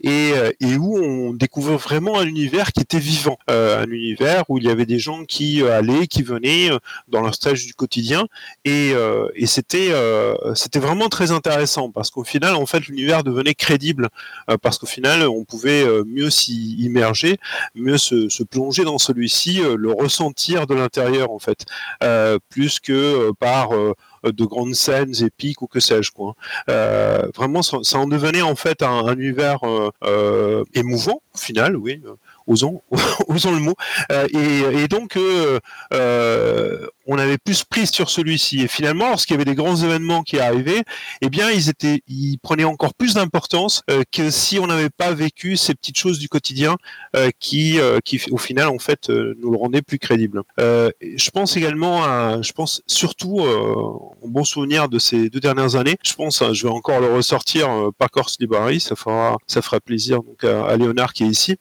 et, et où on découvre vraiment un univers qui était vivant, un univers où il y avait des gens qui allaient, qui venaient dans leur stage du quotidien et euh, et c'était euh, c'était vraiment très intéressant parce qu'au final en fait l'univers devenait crédible euh, parce qu'au final on pouvait mieux s'y immerger, mieux se, plonger dans celui-ci, le ressentir de l'intérieur en fait, plus que par de grandes scènes épiques ou que sais-je quoi. Euh, vraiment, ça, en devenait en fait un, un univers émouvant au final, oui osons, *laughs* osons le mot. Euh, et, et, donc, euh, euh, on avait plus prise sur celui-ci. Et finalement, lorsqu'il y avait des grands événements qui arrivaient, eh bien, ils étaient, ils prenaient encore plus d'importance euh, que si on n'avait pas vécu ces petites choses du quotidien euh, qui, qui, au final, en fait, nous le rendaient plus crédible. je pense également à, je pense surtout, en bon souvenir de ces deux dernières années. Je pense, hein, je vais encore le ressortir, par Corse Library, ça fera, ça fera plaisir donc à, à Léonard qui est ici.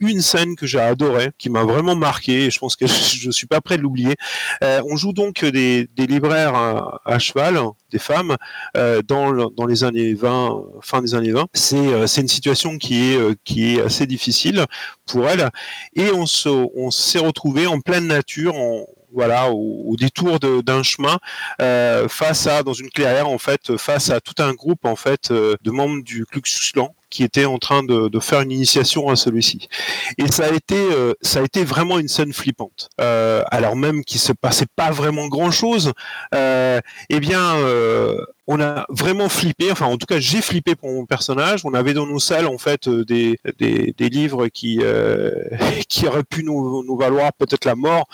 Une scène que j'ai adorée, qui m'a vraiment marqué, et je pense que *laughs* je suis pas prêt de l'oublier. Euh, on joue donc des, libraires à, cheval, des femmes, euh, dans, dans les années 20, fin des années 20. Euh, c'est une situation qui est, qui est assez difficile pour elles, et on se, s'est retrouvé en pleine nature, en, voilà, au, détour d'un chemin, face à, dans une clairière en fait, face à tout un groupe en fait de membres du Klux Klan qui était en train de, faire une initiation à celui-ci. Et ça a été, euh, ça a été vraiment une scène flippante. Euh, alors même qu'il se passait pas vraiment grand-chose, euh, eh bien, euh, on a vraiment flippé. Enfin, en tout cas, j'ai flippé pour mon personnage. On avait dans nos salles en fait des, des, livres qui *laughs* qui auraient pu nous, valoir peut-être la mort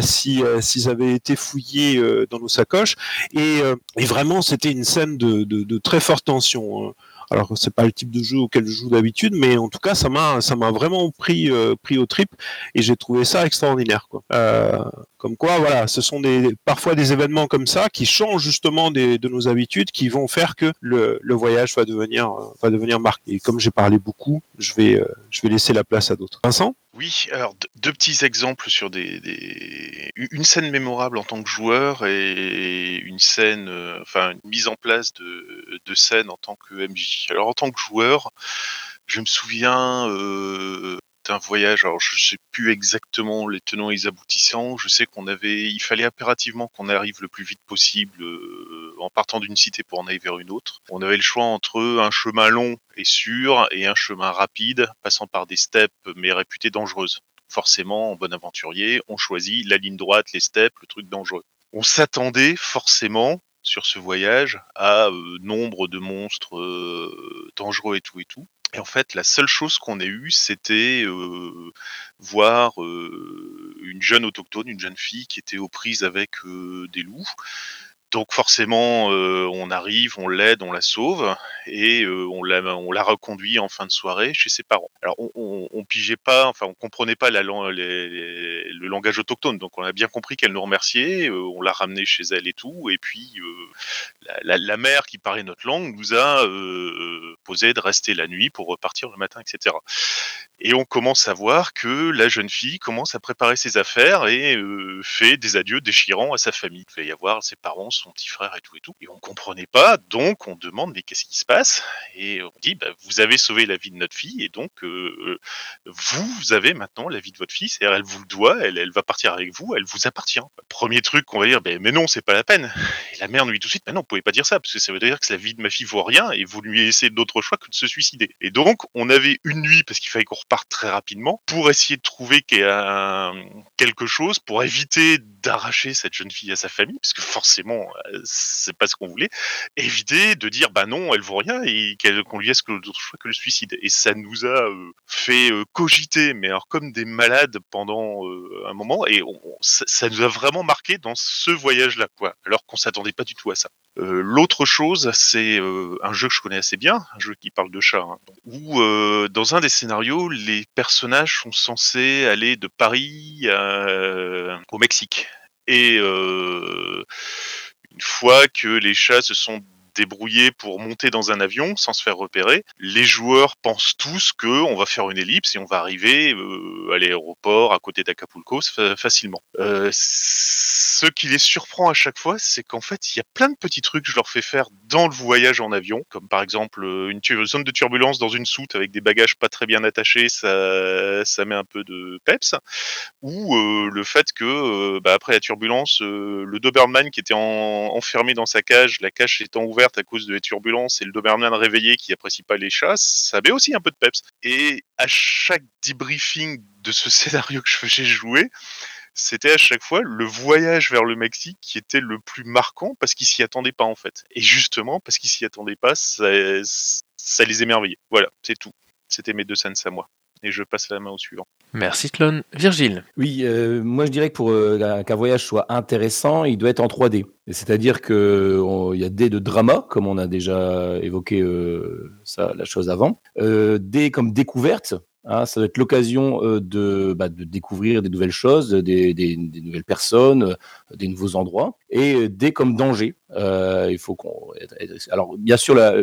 si s'ils avaient été fouillés dans nos sacoches. Et, vraiment, c'était une scène de très forte tension. Hein. Alors c'est pas le type de jeu auquel je joue d'habitude, mais en tout cas ça m'a ça m'a vraiment pris euh, pris au trip et j'ai trouvé ça extraordinaire quoi. Euh, comme quoi voilà, ce sont des parfois des événements comme ça qui changent justement des, de nos habitudes, qui vont faire que le, le voyage va devenir va devenir marqué. Et comme j'ai parlé beaucoup, je vais euh, je vais laisser la place à d'autres. Vincent? Oui, alors deux petits exemples sur des, une scène mémorable en tant que joueur et une scène, euh, enfin une mise en place de, de scène en tant que MJ. Alors en tant que joueur, je me souviens euh, d'un voyage. Alors je sais plus exactement les tenants et les aboutissants. Je sais qu'on avait, il fallait impérativement qu'on arrive le plus vite possible euh, en partant d'une cité pour en aller vers une autre. On avait le choix entre un chemin long et sûr et un chemin rapide passant par des steppes mais réputées dangereuses. Forcément, en bon aventurier, on choisit la ligne droite, les steppes, le truc dangereux. On s'attendait forcément sur ce voyage à euh, nombre de monstres euh, dangereux et tout et tout. Et en fait, la seule chose qu'on ait eue, c'était voir une jeune autochtone, une jeune fille qui était aux prises avec des loups. Donc forcément, euh, on arrive, on l'aide, on la sauve et euh, on, la, on la reconduit en fin de soirée chez ses parents. Alors on, on, on pigeait pas, enfin on comprenait pas le langage autochtone, donc on a bien compris qu'elle nous remerciait. Euh, on l'a ramenée chez elle et tout, et puis la, la, la, mère qui parlait notre langue nous a posé de rester la nuit pour repartir le matin, etc. Et on commence à voir que la jeune fille commence à préparer ses affaires et fait des adieux déchirants à sa famille. Il va y avoir ses parents son petit frère et tout et tout. Et on comprenait pas, donc on demande mais qu'est-ce qui se passe? Et on dit bah, vous avez sauvé la vie de notre fille et donc euh, vous avez maintenant la vie de votre fille, c'est-à-dire elle vous le doit, elle, va partir avec vous, elle vous appartient. Premier truc qu'on va dire ben, mais non c'est pas la peine. Et la mère nous dit tout de suite mais non vous pouvez pas dire ça parce que ça veut dire que la vie de ma fille vaut rien et vous lui laissez d'autres choix que de se suicider. Et donc on avait une nuit parce qu'il fallait qu'on reparte très rapidement pour essayer de trouver quelque chose pour éviter d'arracher cette jeune fille à sa famille, parce que forcément, euh, c'est pas ce qu'on voulait, éviter de dire bah non, elle vaut rien et qu'on lui laisse que d'autres choix que le suicide. Et ça nous a euh, fait euh, cogiter, mais alors comme des malades pendant un moment, et ça, nous a vraiment marqué dans ce voyage-là, quoi, alors qu'on s'attendait pas du tout à ça. L'autre chose, c'est un jeu que je connais assez bien, un jeu qui parle de chat, hein, où dans un des scénarios, les personnages sont censés aller de Paris au Mexique. Et une fois que les chats se sont débrouillés pour monter dans un avion sans se faire repérer, les joueurs pensent tous que on va faire une ellipse et on va arriver à l'aéroport à côté d'Acapulco facilement. ce qui les surprend à chaque fois, c'est qu'en fait, il y a plein de petits trucs que je leur fais faire dans le voyage en avion, comme par exemple une zone de turbulence dans une soute avec des bagages pas très bien attachés, ça, ça met un peu de peps, ou le fait que bah, après la turbulence, le Doberman qui était enfermé dans sa cage, la cage étant ouverte à cause de la turbulence et le Doberman réveillé qui apprécie pas les chats, ça avait aussi un peu de peps. Et à chaque debriefing de ce *laughs* scénario que je faisais jouer, c'était à chaque fois le voyage vers le Mexique qui était le plus marquant parce qu'ils s'y attendaient pas en fait. Et justement, parce qu'ils s'y attendaient pas, ça, ça les émerveillait. Voilà, c'est tout. C'était mes deux scènes à moi et je passe la main au suivant. Merci Tlon. Virgile Oui, euh, moi je dirais que pour euh, qu'un voyage soit intéressant, il doit être en 3D. C'est-à-dire qu'il y a des de drama, comme on a déjà évoqué euh, ça, la chose avant, des comme découverte. Hein, ça doit être l'occasion de, bah, de, découvrir des nouvelles choses, des, des, des, nouvelles personnes, des nouveaux endroits, et des comme danger. il faut qu'on. Alors bien sûr, là,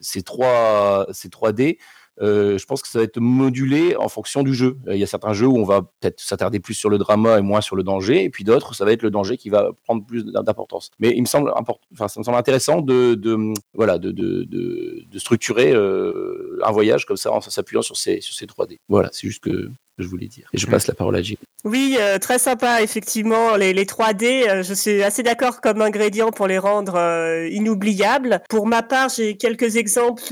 ces trois, ces 3D euh, je pense que ça va être modulé en fonction du jeu. Il y a certains jeux où on va peut-être s'attarder plus sur le drama et moins sur le danger, et puis d'autres, ça va être le danger qui va prendre plus d'importance. Mais il me semble enfin, ça me semble intéressant de, de voilà, de, de, de, structurer euh, un voyage comme ça en s'appuyant sur ces, sur ces 3D. Voilà, c'est juste que je voulais dire. Et je passe la parole à Gilles. Oui, euh, très sympa, effectivement. Les, les 3D, euh, je suis assez d'accord comme ingrédient pour les rendre euh, inoubliables. Pour ma part, j'ai quelques exemples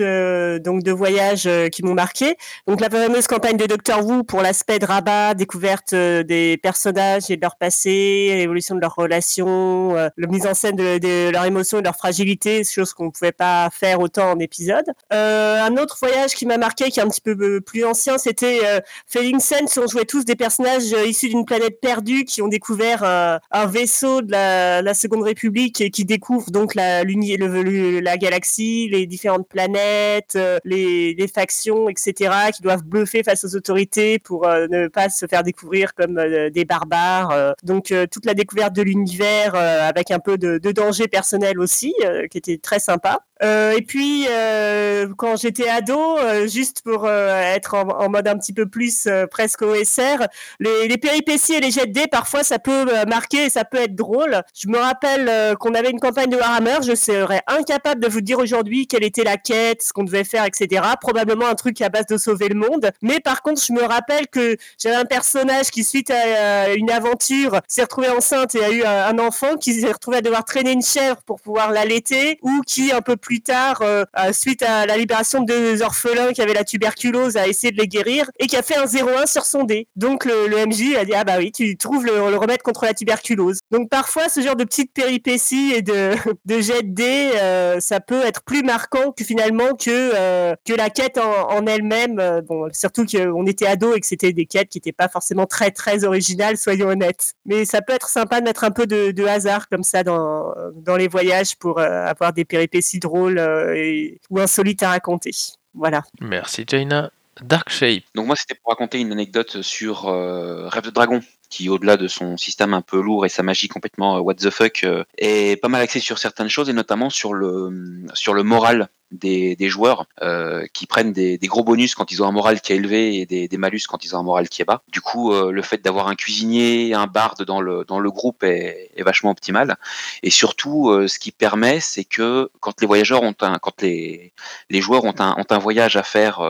donc de voyages qui m'ont marqué. Donc la fameuse campagne de Doctor Who pour l'aspect de rabat, découverte des personnages et de leur passé, l'évolution de leurs relations, la mise en scène de, de leurs émotions et de leur fragilité, chose qu'on ne pouvait pas faire autant en épisode. un autre voyage qui m'a marqué, qui est un petit peu plus ancien, c'était Feeling si on jouait tous des personnages euh, issus d'une planète perdue qui ont découvert euh, un vaisseau de la, Seconde République et qui découvrent donc la, le, la galaxie, les différentes planètes, euh, les, factions, etc., qui doivent bluffer face aux autorités pour ne pas se faire découvrir comme des barbares. donc toute la découverte de l'univers avec un peu de, de, danger personnel aussi, qui était très sympa. Euh, et puis, euh, quand j'étais ado, euh, juste pour être en, mode un petit peu plus presque OSR, les, les, péripéties et les jets de dés, parfois, ça peut marquer et ça peut être drôle. Je me rappelle qu'on avait une campagne de Warhammer, je serais incapable de vous dire aujourd'hui quelle était la quête, ce qu'on devait faire, etc. Probablement un truc à base de sauver le monde. Mais par contre, je me rappelle que j'avais un personnage qui, suite à une aventure, s'est retrouvé enceinte et a eu un, un enfant, qui s'est retrouvé à devoir traîner une chèvre pour pouvoir l'allaiter, ou qui, un peu plus plus tard, euh, suite à la libération de deux orphelins qui avaient la tuberculose, a essayé de les guérir et qui a fait un 0-1 sur son dé. Donc le, MJ a dit ah bah oui, tu trouves le, remède contre la tuberculose. Donc parfois ce genre de petites péripéties et de, *laughs* de jets de dés, euh, ça peut être plus marquant que finalement que euh, que la quête en, elle-même. bon, surtout qu'on était ado et que c'était des quêtes qui n'étaient pas forcément très très originales, soyons honnêtes. Mais ça peut être sympa de mettre un peu de, de hasard comme ça dans dans les voyages pour avoir des péripéties drôles euh, ou insolite à raconter. Voilà. Merci Jaina. Dark Shape. Donc moi c'était pour raconter une anecdote sur euh, Rêve de Dragon qui au-delà de son système un peu lourd et sa magie complètement euh, what the fuck est pas mal axé sur certaines choses et notamment sur le sur le moral des, joueurs euh, qui prennent des, gros bonus quand ils ont un moral qui est élevé et des, malus quand ils ont un moral qui est bas. Du coup, euh, le fait d'avoir un cuisinier, un barde dans le, dans le groupe est, vachement optimal. Et surtout, euh, ce qui permet, c'est que quand les voyageurs ont un, quand les, les joueurs ont un, ont un voyage à faire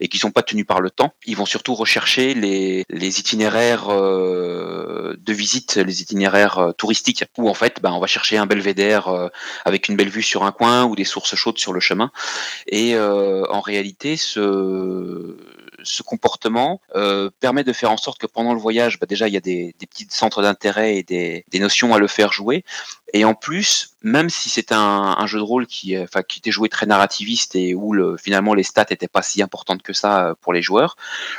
et qui sont pas tenus par le temps, ils vont surtout rechercher les, les itinéraires de visite, les itinéraires touristiques, où en fait, ben, on va chercher un belvédère avec une belle vue sur un coin ou des sources chaudes sur le chemin. Et euh, en réalité, ce, ce comportement euh, permet de faire en sorte que pendant le voyage, bah déjà, il y a des, des petits centres d'intérêt et des, des, notions à le faire jouer. Et en plus, même si c'est un, un, jeu de rôle qui, enfin, qui était joué très narrativiste et où le, finalement les stats n'étaient pas si importantes que ça pour les joueurs,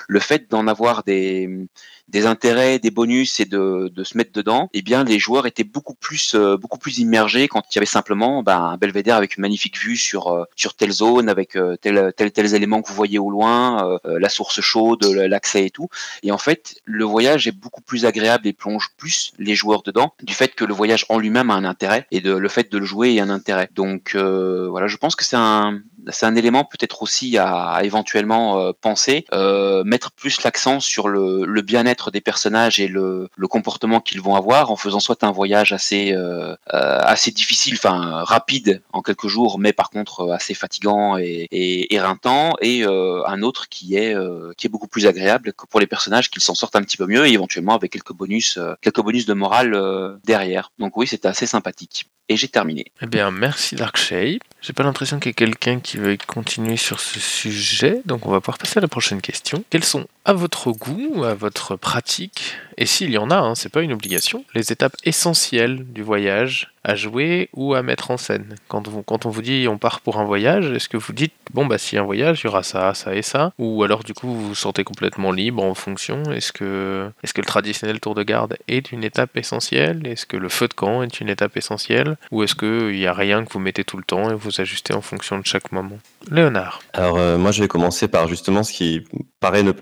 le fait d'en avoir des, des intérêts, des bonus et de, de se mettre dedans, eh bien les joueurs étaient beaucoup plus euh, beaucoup plus immergés quand il y avait simplement ben, un belvédère avec une magnifique vue sur euh, sur telle zone avec euh, tel, tel tels éléments que vous voyez au loin, euh, la source chaude, l'accès et tout. Et en fait, le voyage est beaucoup plus agréable et plonge plus les joueurs dedans du fait que le voyage en lui-même a un intérêt et de le fait de le jouer a un intérêt. Donc euh, voilà, je pense que c'est un c'est un élément peut-être aussi à, éventuellement euh, penser, euh, mettre plus l'accent sur le, bien-être des personnages et le, comportement qu'ils vont avoir en faisant soit un voyage assez euh, assez difficile, enfin rapide en quelques jours, mais par contre assez fatigant et, et éreintant, et un autre qui est qui est beaucoup plus agréable pour les personnages qu'ils s'en sortent un petit peu mieux et éventuellement avec quelques bonus quelques bonus de morale derrière. Donc oui, c'était assez sympathique. Et j'ai terminé. Eh bien, merci Darkshape. J'ai pas l'impression qu'il y ait quelqu'un qui veuille continuer sur ce sujet, donc on va pouvoir passer à la prochaine question. Quelles sont, à votre goût, à votre pratique, et s'il y en a, hein, c'est pas une obligation, les étapes essentielles du voyage à jouer ou à mettre en scène. Quand, on vous dit on part pour un voyage, est-ce que vous dites bon bah a un voyage, il y aura ça, ça et ça? Ou alors du coup vous vous sentez complètement libre en fonction? Est-ce que, est que le traditionnel tour de garde est une étape essentielle? Est-ce que le feu de camp est une étape essentielle? Ou est-ce qu'il n'y a rien que vous mettez tout le temps et vous ajustez en fonction de chaque moment? Léonard. Alors euh, moi je vais commencer par justement ce qui paraît ne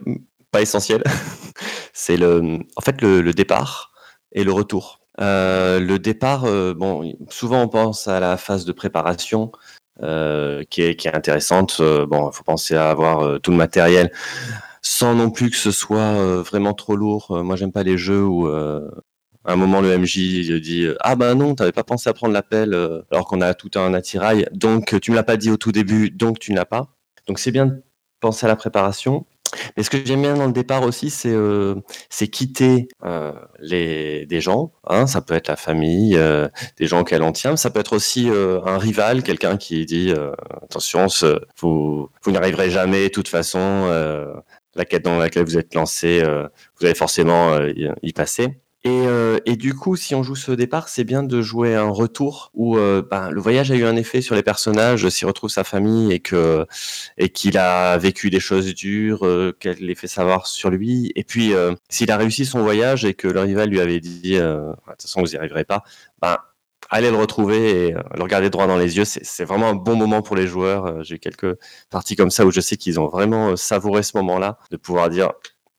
pas essentiel. *laughs* C'est le, en fait le départ et le retour. Euh, le départ, euh, bon, souvent on pense à la phase de préparation euh, qui, est, intéressante. Bon, il faut penser à avoir tout le matériel sans non plus que ce soit vraiment trop lourd. moi, j'aime pas les jeux où à un moment le MJ dit ah ben non, t'avais pas pensé à prendre l'appel alors qu'on a tout un attirail, donc tu me l'as pas dit au tout début, donc tu ne l'as pas. Donc c'est bien de penser à la préparation. Mais ce que j'aime bien dans le départ aussi, c'est euh, quitter euh, les, des gens. Hein, ça peut être la famille, euh, des gens auxquels on tient. Ça peut être aussi euh, un rival, quelqu'un qui dit euh, attention, ce, vous, vous n'arriverez jamais. De toute façon, euh, la quête dans laquelle vous êtes lancé, vous allez forcément y passer. Et, euh, et, du coup, si on joue ce départ, c'est bien de jouer un retour où euh, ben, le voyage a eu un effet sur les personnages, s'il retrouve sa famille et qu'il a vécu des choses dures, euh, qu'elle les fait savoir sur lui. Et puis, s'il a réussi son voyage et que le rival lui avait dit, de toute façon, vous n'y arriverez pas, ben allez le retrouver et le regarder droit dans les yeux. C'est vraiment un bon moment pour les joueurs. J'ai quelques parties comme ça où je sais qu'ils ont vraiment savouré ce moment-là, de pouvoir dire,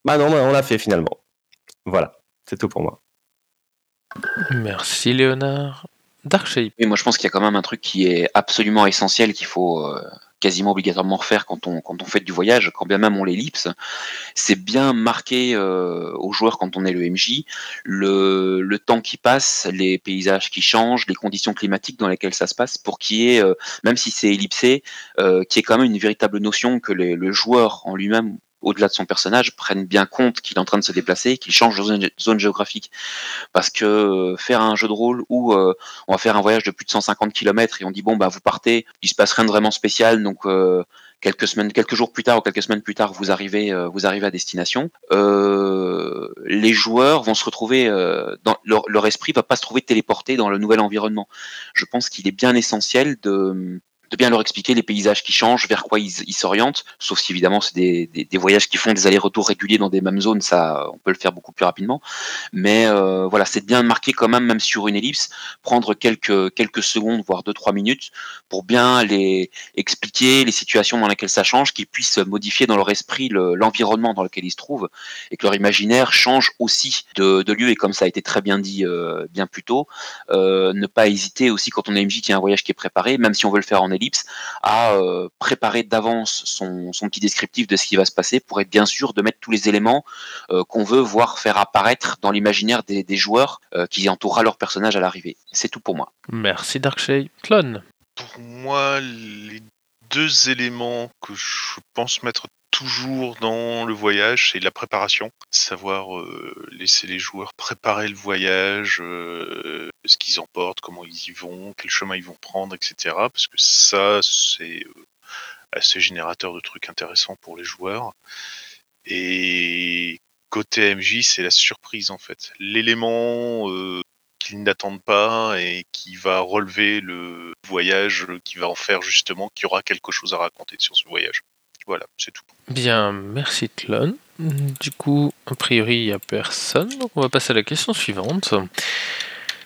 bah non, on l'a fait finalement. Voilà. C'est tout pour moi. Merci Léonard. Darkshape. Oui, moi je pense qu'il y a quand même un truc qui est absolument essentiel qu'il faut euh, quasiment obligatoirement refaire quand on, quand on fait du voyage, quand bien même on l'ellipse. C'est bien marqué euh, aux joueurs quand on est le MJ, le, le, temps qui passe, les paysages qui changent, les conditions climatiques dans lesquelles ça se passe, pour qu'il y ait, euh, même si c'est ellipsé, euh, qu'il y ait quand même une véritable notion que les, le joueur en lui-même au-delà de son personnage, prennent bien compte qu'il est en train de se déplacer, qu'il change de zone, géographique. Parce que euh, faire un jeu de rôle où euh, on va faire un voyage de plus de 150 km et on dit bon bah vous partez, il se passe rien de vraiment spécial, donc euh, quelques semaines, quelques jours plus tard ou quelques semaines plus tard, vous arrivez, euh, vous arrivez à destination. Euh, les joueurs vont se retrouver dans leur, leur esprit va pas se trouver téléporté dans le nouvel environnement. Je pense qu'il est bien essentiel de de bien leur expliquer les paysages qui changent, vers quoi ils s'orientent, sauf si évidemment c'est des, des, voyages qui font des allers-retours réguliers dans des mêmes zones, ça on peut le faire beaucoup plus rapidement. Mais euh, voilà, c'est bien marquer quand même, même sur une ellipse, prendre quelques quelques secondes, voire deux trois minutes, pour bien les expliquer les situations dans lesquelles ça change, qu'ils puissent modifier dans leur esprit l'environnement le, dans lequel ils se trouvent, et que leur imaginaire change aussi de, de lieu. Et comme ça a été très bien dit euh, bien plus tôt, euh, ne pas hésiter aussi quand on a MJ qui a un voyage qui est préparé, même si on veut le faire en ellipse, à euh, préparer d'avance son, son petit descriptif de ce qui va se passer pour être bien sûr de mettre tous les éléments euh, qu'on veut voir faire apparaître dans l'imaginaire des, des joueurs euh, qui entourera leur personnage à l'arrivée. C'est tout pour moi. Merci Darkshade. Clone. Pour moi, les deux éléments que je pense mettre toujours dans le voyage, c'est la préparation, savoir euh, laisser les joueurs préparer le voyage, euh, ce qu'ils emportent, comment ils y vont, quel chemin ils vont prendre, etc. Parce que ça, c'est euh, assez générateur de trucs intéressants pour les joueurs. Et côté MJ, c'est la surprise en fait. L'élément euh, qu'ils n'attendent pas et qui va relever le voyage, euh, qui va en faire justement qu'il y aura quelque chose à raconter sur ce voyage. Voilà, c'est tout. Bien, merci Clone. Du coup, a priori, il n'y a personne. Donc on va passer à la question suivante.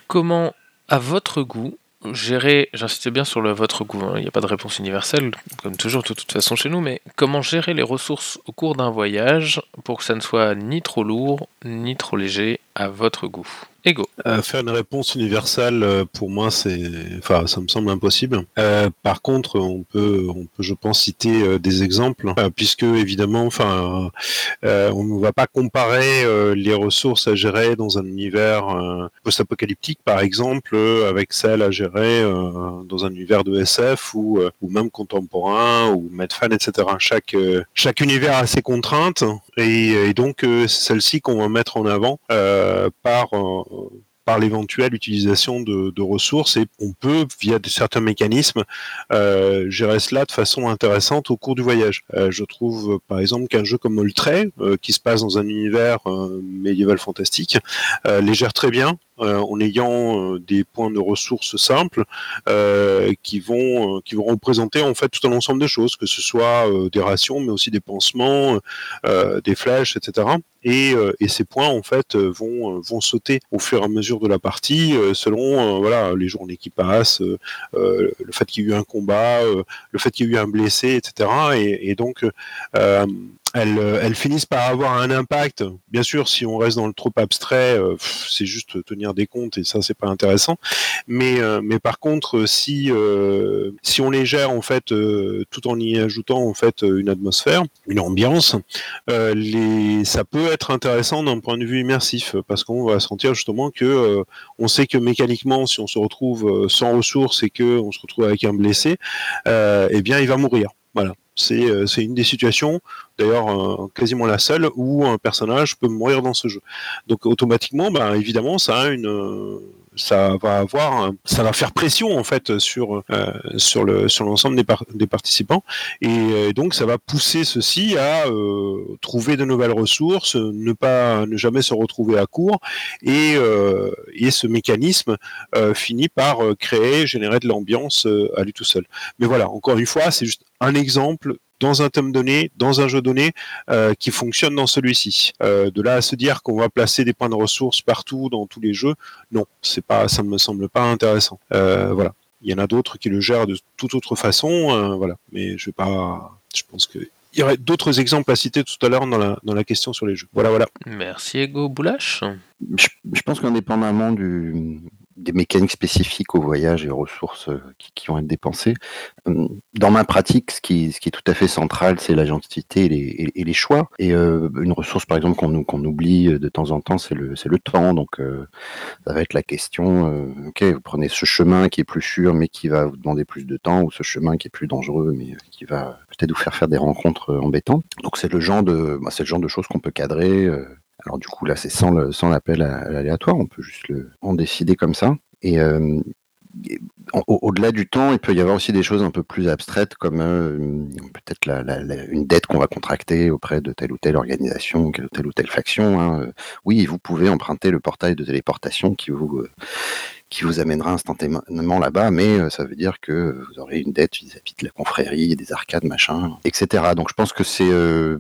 Comment, à votre goût, gérer, j'insiste bien sur le votre goût, hein, il n'y a pas de réponse universelle, comme toujours de toute façon chez nous, mais comment gérer les ressources au cours d'un voyage pour que ça ne soit ni trop lourd, ni trop léger à votre goût? Euh, faire une réponse universelle, euh, pour moi, c'est, enfin, ça me semble impossible. Euh, par contre, on peut, on peut, je pense, citer euh, des exemples, puisque évidemment, enfin, on ne va pas comparer les ressources à gérer dans un univers post-apocalyptique, par exemple, avec celles à gérer dans un univers de SF ou, ou même contemporain ou Medfan, etc. Chaque, chaque univers a ses contraintes et, et donc euh, celle-ci qu'on va mettre en avant euh, par euh, par l'éventuelle utilisation de, ressources et on peut, via de certains mécanismes, euh, gérer cela de façon intéressante au cours du voyage. Euh, je trouve, euh, par exemple, qu'un jeu comme Moltray, euh, qui se passe dans un univers euh, médiéval fantastique, euh, les gère très bien euh, en ayant euh, des points de ressources simples euh, qui vont euh, qui vont représenter en fait tout un ensemble de choses, que ce soit euh, des rations, mais aussi des pansements, euh, des flèches, etc. Et, euh, et ces points en fait euh, vont euh, vont sauter au fur et à mesure de la partie euh, selon euh, voilà les journées qui passent, euh, euh, le fait qu'il y ait eu un combat, euh, le fait qu'il y ait eu un blessé, etc. Et, donc euh, elles, euh, elles finissent par avoir un impact. Bien sûr, si on reste dans le trop abstrait, euh, c'est juste tenir des comptes et ça, c'est pas intéressant. Mais, euh, mais par contre, si euh, si on les gère en fait, euh, tout en y ajoutant en fait une atmosphère, une ambiance, euh, les, ça peut être intéressant d'un point de vue immersif parce qu'on va sentir justement que on sait que mécaniquement, si on se retrouve sans ressources et que on se retrouve avec un blessé, eh bien, il va mourir. Voilà. C'est euh, c'est une des situations, d'ailleurs euh, quasiment la seule, où un personnage peut mourir dans ce jeu. Donc automatiquement, bah, évidemment, ça a une, euh, ça va avoir, ça va faire pression en fait sur euh, sur le sur l'ensemble des, par- des participants, et euh, donc ça va pousser ceux-ci à euh, trouver de nouvelles ressources, ne pas ne jamais se retrouver à court, et et ce mécanisme finit par créer, générer de l'ambiance à lui tout seul. Mais voilà, encore une fois, c'est juste un exemple dans un thème donné, dans un jeu donné, euh, qui fonctionne dans celui-ci. Euh, de là à se dire qu'on va placer des points de ressources partout dans tous les jeux, non, c'est pas, ça me semble pas intéressant. Euh, voilà, il y en a d'autres qui le gèrent de toute autre façon, euh, voilà. Mais je vais pas, je pense que il y aurait d'autres exemples à citer tout à l'heure dans la, dans la question sur les jeux. Voilà, voilà. Merci Ego Boulash. Je, je pense qu'indépendamment du, des mécaniques spécifiques au voyage et aux ressources euh, qui, vont être dépensées, euh, dans ma pratique, ce qui, est tout à fait central, c'est l'agentivité et les, et, les choix. Et euh, une ressource, par exemple, qu'on oublie de temps en temps, c'est le, temps. Donc, euh, ça va être la question, euh, ok, vous prenez ce chemin qui est plus sûr, mais qui va vous demander plus de temps, ou ce chemin qui est plus dangereux, mais qui va peut-être vous faire faire des rencontres euh, embêtantes. Donc, c'est le bah, le genre de choses qu'on peut cadrer. Alors du coup là c'est sans l'appel à, l'aléatoire, on peut juste en décider comme ça. Et euh, au-delà du temps, il peut y avoir aussi des choses un peu plus abstraites comme euh, peut-être une dette qu'on va contracter auprès de telle ou telle organisation, ou telle ou telle faction. hein. Oui, vous pouvez emprunter le portail de téléportation qui vous euh, qui vous amènera instantanément là-bas, mais euh, ça veut dire que vous aurez une dette vis-à-vis de la confrérie, des arcades, machin, etc. Donc je pense que c'est euh,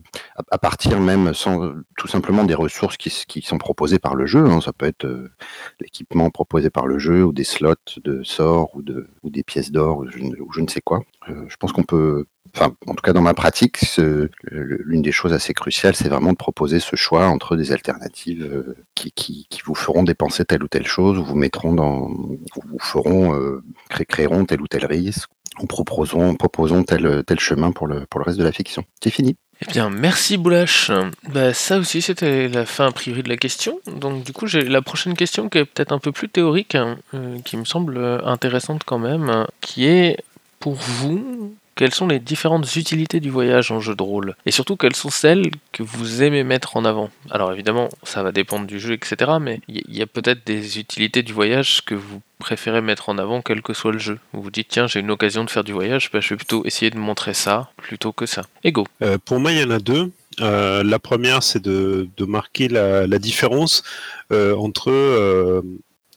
à, partir même sans tout simplement des ressources qui, sont proposées par le jeu. hein. Ça peut être euh, l'équipement proposé par le jeu ou des slots de sorts ou, de, ou des pièces d'or ou, je ne- sais quoi. Je pense qu'on peut, enfin en tout cas dans ma pratique, le- l'une des choses assez cruciales, c'est vraiment de proposer ce choix entre des alternatives euh, qui, qui, vous feront dépenser telle ou telle chose ou vous mettront dans, ou vous feront euh, cré- créeront tel ou tel risque ou proposons, proposons tel, tel chemin pour le, pour le reste de la fiction. C'est fini. Eh bien, merci Boulash. Bah, ça aussi, c'était la fin a priori de la question. Donc, du coup, j'ai la prochaine question qui est peut-être un peu plus théorique, hein, euh, qui me semble intéressante quand même, qui est pour vous, quelles sont les différentes utilités du voyage en jeu de rôle Et surtout, quelles sont celles que vous aimez mettre en avant? Alors évidemment, ça va dépendre du jeu, etc. Mais il y, a peut-être des utilités du voyage que vous préférez mettre en avant, quel que soit le jeu. Vous vous dites, tiens, j'ai une occasion de faire du voyage, bah, je vais plutôt essayer de montrer ça plutôt que ça. Ego. Euh, pour moi, il y en a deux. Euh, la première, c'est de, marquer la, différence euh, entre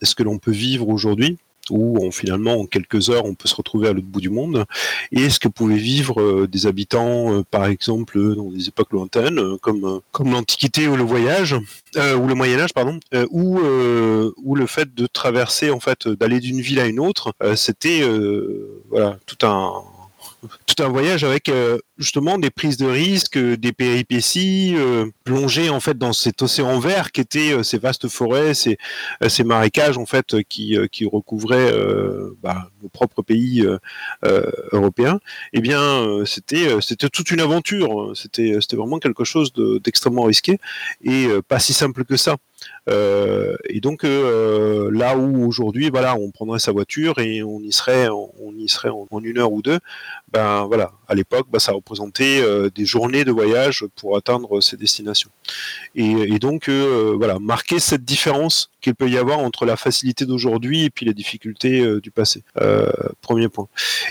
ce que l'on peut vivre aujourd'hui où finalement en quelques heures on peut se retrouver à l'autre bout du monde. Et ce que pouvaient vivre euh, des habitants euh, par exemple dans des époques lointaines euh, comme comme l'antiquité ou le voyage ou le Moyen Âge pardon ou ou le fait de traverser en fait d'aller d'une ville à une autre c'était voilà tout un tout un voyage avec euh, justement des prises de risques, euh, des péripéties, euh, plongées en fait dans cet océan vert qui était ces vastes forêts, ces, ces marécages en fait qui, qui recouvraient bah, nos propres pays européens. Eh bien, c'était c'était toute une aventure. C'était c'était vraiment quelque chose d'extrêmement risqué et pas si simple que ça. Euh, et donc euh, là où aujourd'hui, voilà, on prendrait sa voiture et on y serait, y serait en, une heure ou deux, ben voilà, à l'époque, ben, ça représentait euh, des journées de voyage pour atteindre ces destinations. Et, donc voilà, marquer cette différence qu'il peut y avoir entre la facilité d'aujourd'hui et puis les difficultés du passé. premier point.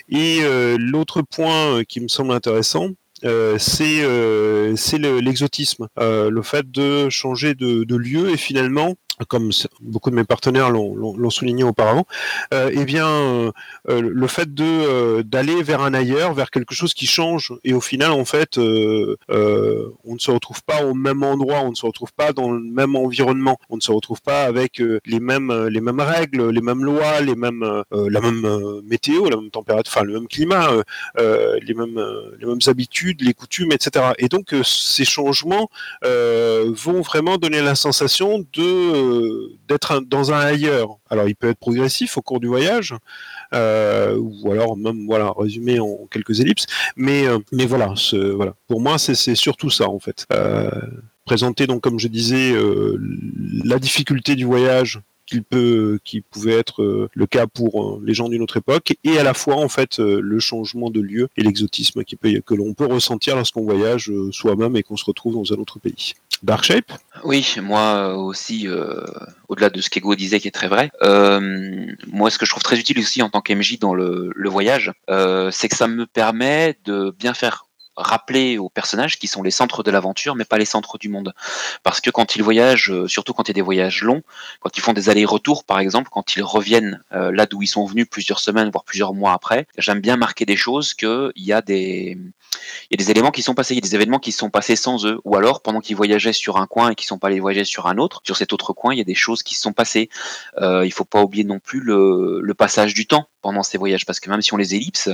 Et l'autre point qui me semble intéressant, euh, c'est euh, l'exotisme, euh, le fait de changer de, lieu et finalement comme beaucoup de mes partenaires l'ont souligné auparavant, euh, eh bien, euh, euh, le fait de d'aller vers un ailleurs, vers quelque chose qui change, et au final, en fait, on ne se retrouve pas au même endroit, on ne se retrouve pas dans le même environnement, on ne se retrouve pas avec les mêmes les mêmes règles, les mêmes lois, les mêmes la même météo, la même température, enfin le même climat, les mêmes les mêmes habitudes, les coutumes, etc. Et donc ces changements vont vraiment donner la sensation de d'être dans un ailleurs. Alors il peut être progressif au cours du voyage, euh, ou alors même voilà résumé en quelques ellipses. Mais euh, voilà. Pour moi c'est surtout ça en fait. Euh, présenter donc comme je disais la difficulté du voyage qu'il peut, qui pouvait être euh, le cas pour euh, les gens d'une autre époque, et à la fois en fait euh, le changement de lieu et l'exotisme que l'on peut ressentir lorsqu'on voyage soi-même et qu'on se retrouve dans un autre pays. Dark Shape? Oui, moi aussi, au-delà de ce qu'Ego disait qui est très vrai, moi ce que je trouve très utile aussi en tant qu'MJ dans le voyage, c'est que ça me permet de bien faire rappeler aux personnages qui sont les centres de l'aventure, mais pas les centres du monde. Parce que quand ils voyagent, euh, surtout quand il y a des voyages longs, quand ils font des allers-retours, par exemple, quand ils reviennent euh, là d'où ils sont venus plusieurs semaines, voire plusieurs mois après, j'aime bien marquer des choses qu'il y a des, il y a des éléments qui sont passés, il y a des événements qui sont passés sans eux, ou alors pendant qu'ils voyageaient sur un coin et qu'ils sont pas allés voyager sur un autre, sur cet autre coin, il y a des choses qui se sont passées. Euh, il faut pas oublier non plus le, le passage du temps pendant ces voyages, parce que même si on les ellipse,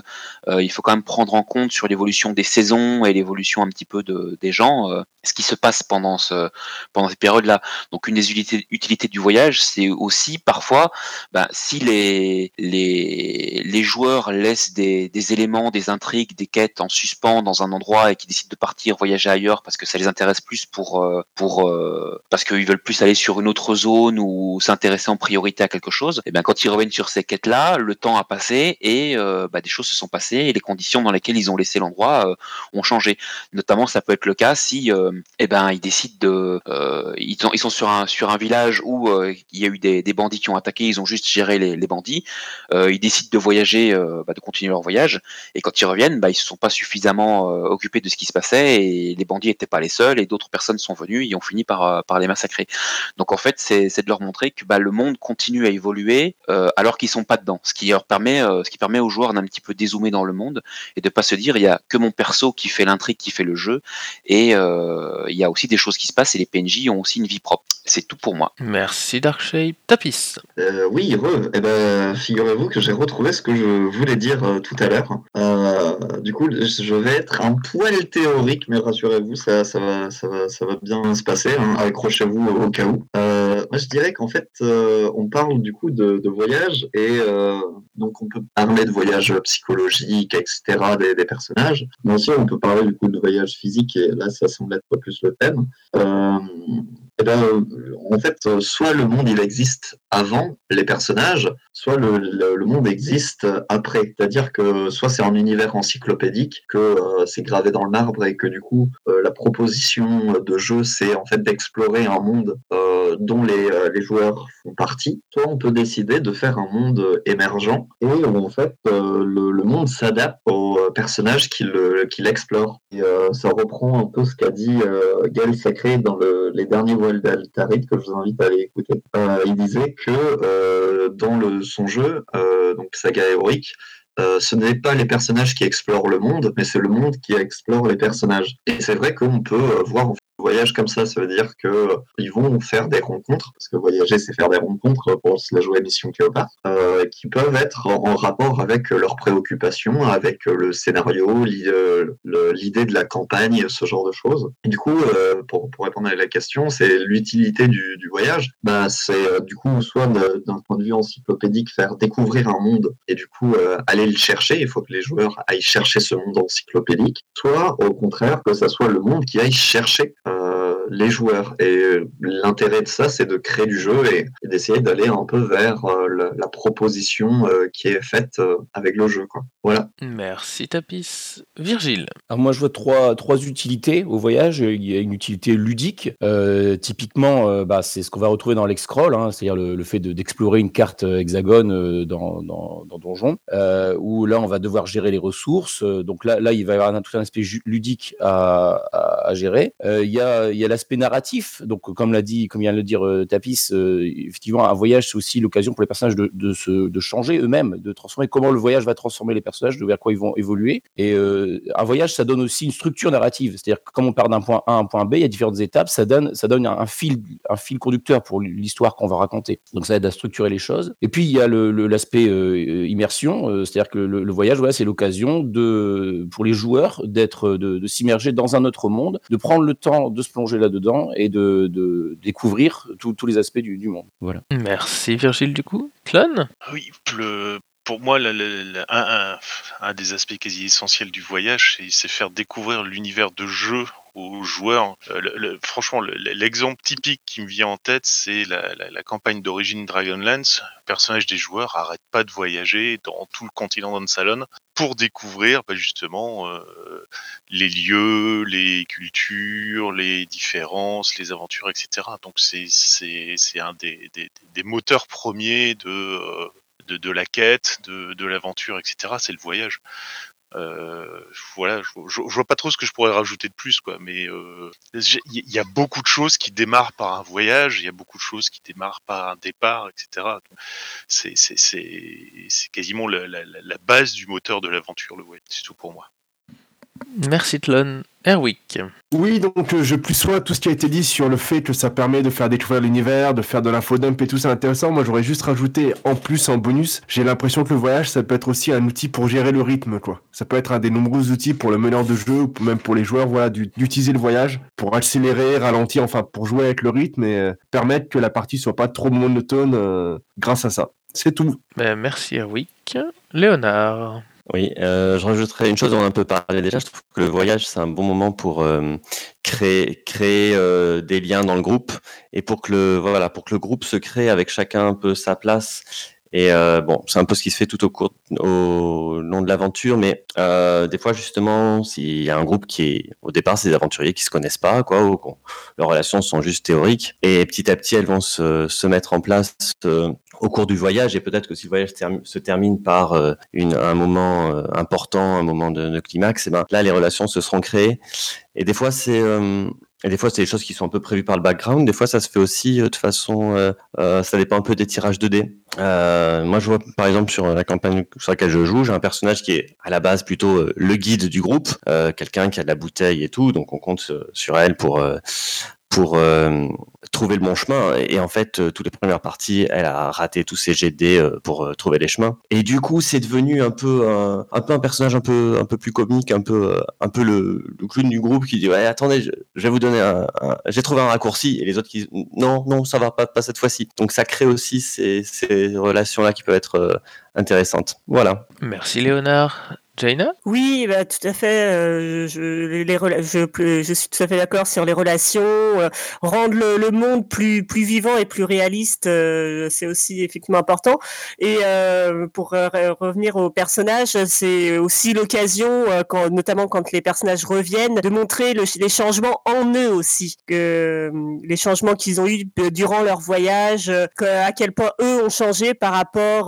euh, il faut quand même prendre en compte sur l'évolution des saisons et l'évolution un petit peu de, des gens, euh, ce qui se passe pendant, ce, pendant ces périodes-là. Donc une des utilités, du voyage, c'est aussi parfois, ben, si les, les, les joueurs laissent des, des éléments, des intrigues, des quêtes en suspens dans un endroit et qui décident de partir voyager ailleurs parce que ça les intéresse plus pour, euh, pour parce qu'ils veulent plus aller sur une autre zone ou s'intéresser en priorité à quelque chose, et bien quand ils reviennent sur ces quêtes-là, le temps passé et euh, bah, des choses se sont passées et les conditions dans lesquelles ils ont laissé l'endroit euh, ont changé. Notamment, ça peut être le cas si euh, eh ben, ils décident de... ils, ils, sont sur un, sur un village où il y a eu des, des, bandits qui ont attaqué, ils ont juste géré les, les bandits. ils décident de voyager, bah, de continuer leur voyage et quand ils reviennent, bah, ils se sont pas suffisamment occupés de ce qui se passait et les bandits n'étaient pas les seuls et d'autres personnes sont venues et ont fini par, par les massacrer. Donc en fait, c'est de leur montrer que bah, le monde continue à évoluer alors qu'ils sont pas dedans, ce qui leur permet, euh, ce qui permet aux joueurs d'un petit peu dézoomer dans le monde et de pas se dire il y a que mon perso qui fait l'intrigue, qui fait le jeu, et euh, il y a aussi des choses qui se passent et les PNJ ont aussi une vie propre. C'est tout pour moi. Merci Darkshape. Tapis. Euh, oui, re. Eh ben, figurez-vous que j'ai retrouvé ce que je voulais dire euh, tout à l'heure. Euh, du coup, je vais être un poil théorique, mais rassurez-vous, ça, ça, va, ça, va, ça va bien se passer. Hein. Accrochez-vous au cas où. Euh, moi, je dirais qu'en fait, euh, on parle du coup de, de voyage et euh, donc on peut parler de voyage psychologique, etc., des, des personnages. Mais aussi, on peut parler du coup de voyage physique et là, ça semble être plus le thème. Euh, eh ben, en fait, soit le monde il existe avant les personnages, soit le, monde existe après. C'est-à-dire que soit c'est un univers encyclopédique, que euh, c'est gravé dans le marbre et que du coup euh, la proposition de jeu c'est en fait d'explorer un monde euh, dont les, joueurs font partie. Soit on peut décider de faire un monde émergent et où en fait le, monde s'adapte aux personnages qui le- qui l'explorent. Et ça reprend un peu ce qu'a dit Gaël Sacré dans le, les derniers d'Altarit que je vous invite à aller écouter. Euh, il disait que euh, dans le, son jeu, euh, donc Saga Héroïque, ce n'est pas les personnages qui explorent le monde, mais c'est le monde qui explore les personnages. Et c'est vrai qu'on peut voir voyage comme ça, ça veut dire que euh, vont faire des rencontres, parce que voyager c'est faire des rencontres pour la jouer Mission Cléopâtre, euh, qui peuvent être en, rapport avec leurs préoccupations, avec le scénario, euh, l'idée de la campagne, ce genre de choses. Et du coup, pour, pour répondre à la question, c'est l'utilité du, du voyage. Bah, c'est du coup soit d'un point de vue encyclopédique faire découvrir un monde et du coup aller le chercher. Il faut que les joueurs aillent chercher ce monde encyclopédique. Soit au contraire que ça soit le monde qui aille chercher les joueurs. Et euh, l'intérêt de ça, c'est de créer du jeu et, et d'essayer d'aller un peu vers euh, la, la proposition euh, qui est faite avec le jeu. Quoi. Voilà. Merci Tapis. Virgile. Alors moi je vois trois, trois utilités au voyage. Il y a une utilité ludique. Euh, typiquement, euh, bah, c'est ce qu'on va retrouver dans l'excroll, hein, c'est-à-dire le, le fait de- d'explorer une carte hexagone dans, dans, dans Donjon, euh, où là on va devoir gérer les ressources. Donc là, là il va y avoir un, tout un aspect ludique à, à, à gérer. Euh, il y a, il y a l'aspect narratif. Donc comme l'a dit, comme vient de le dire euh, Tapis, euh, effectivement un voyage c'est aussi l'occasion pour les personnages de, se, de changer eux-mêmes, de transformer comment le voyage va transformer les personnages, de vers quoi ils vont évoluer. Et euh, un voyage, ça donne aussi une structure narrative. C'est-à-dire que comme on part d'un point A à un point B, il y a différentes étapes, ça donne, ça donne un, fil, un fil conducteur pour l'histoire qu'on va raconter. Donc ça aide à structurer les choses. Et puis il y a l'aspect immersion, c'est-à-dire que le, voyage, voilà, c'est l'occasion pour les joueurs d'être, de, de s'immerger dans un autre monde, de prendre le temps de se plonger là-dedans et de, de découvrir tous tous les aspects du, du monde. Voilà. Merci Virgile du coup. Clone? Oui, le- pour moi, un, un- un des aspects quasi essentiels du voyage, c'est- faire découvrir l'univers de jeu aux joueurs. Euh, le- le- franchement, le- l'exemple typique qui me vient en tête, c'est la, la- la campagne d'origine Dragonlance. Le personnage des joueurs arrête pas de voyager dans tout le continent d'Ansalon pour découvrir bah, justement euh, les lieux, les cultures, les différences, les aventures, etc. Donc c'est un des, des, des moteurs premiers de euh, de, de la quête, de, de l'aventure, etc. C'est le voyage. Euh, voilà, je, je, je vois pas trop ce que je pourrais rajouter de plus, quoi. Mais euh, il y a beaucoup de choses qui démarrent par un voyage, il y a beaucoup de choses qui démarrent par un départ, etc. C'est quasiment la, la, la la base du moteur de l'aventure, le voyage. C'est tout pour moi. Merci Tlon. Erwick. Oui, donc euh, je plus sois tout ce qui a été dit sur le fait que ça permet de faire découvrir l'univers, de faire de l'infodump et tout, c'est intéressant. Moi, j'aurais juste rajouté en plus, en bonus, j'ai l'impression que le voyage, ça peut être aussi un outil pour gérer le rythme, quoi. Ça peut être un des nombreux outils pour le meneur de jeu ou même pour les joueurs, voilà, du- d'utiliser le voyage pour accélérer, ralentir, enfin, pour jouer avec le rythme et euh, permettre que la partie soit pas trop monotone euh, grâce à ça. C'est tout. Ben, merci Erwick. Léonard. Oui, euh, je rajouterais une chose, on en a un peu parlé déjà, je trouve que le voyage, c'est un bon moment pour euh, créer, créer euh, des liens dans le groupe et pour que le, voilà, pour que le groupe se crée avec chacun un peu sa place. Et euh, bon, c'est un peu ce qui se fait tout au cours, au long de l'aventure, mais euh, des fois justement, s'il y a un groupe qui est, au départ, c'est des aventuriers qui se connaissent pas, quoi, ou leurs relations sont juste théoriques, et petit à petit, elles vont se, se mettre en place euh, au cours du voyage, et peut-être que si le voyage se termine par euh, une, un moment euh, important, un moment de, de climax, et ben là, les relations se seront créées. Et des fois, c'est euh, Et des fois, c'est des choses qui sont un peu prévues par le background. Des fois, ça se fait aussi euh, de façon. euh, euh, ça dépend un peu des tirages de dés. Euh, moi, je vois par exemple sur la campagne sur laquelle je joue, j'ai un personnage qui est à la base plutôt euh, le guide du groupe, euh, quelqu'un qui a de la bouteille et tout. Donc, on compte sur elle pour pour euh, trouver le bon chemin. Et, en fait, euh, toutes les premières parties, elle a raté tous ses dés euh, pour trouver les chemins. Et du coup, c'est devenu un peu un, peu un personnage un peu un peu plus comique, un peu un peu le, clown du groupe qui dit ouais attendez, je, vais vous donner un, j'ai trouvé un raccourci et les autres qui disent non non ça va pas pas cette fois-ci. Donc ça crée aussi ces, relations là qui peuvent être intéressantes. Voilà. Merci Léonard. Oui, bah, tout à fait. euh, je, les je, je suis tout à fait d'accord sur les relations. euh, rendre le, le monde plus, plus vivant et plus réaliste, euh, c'est aussi effectivement important. Et euh, pour re- revenir aux personnages, c'est aussi l'occasion, euh, quand, notamment quand les personnages reviennent, de montrer le- les changements en eux aussi. Que, euh, les changements qu'ils ont eu durant leur voyage, à quel point eux ont changé par rapport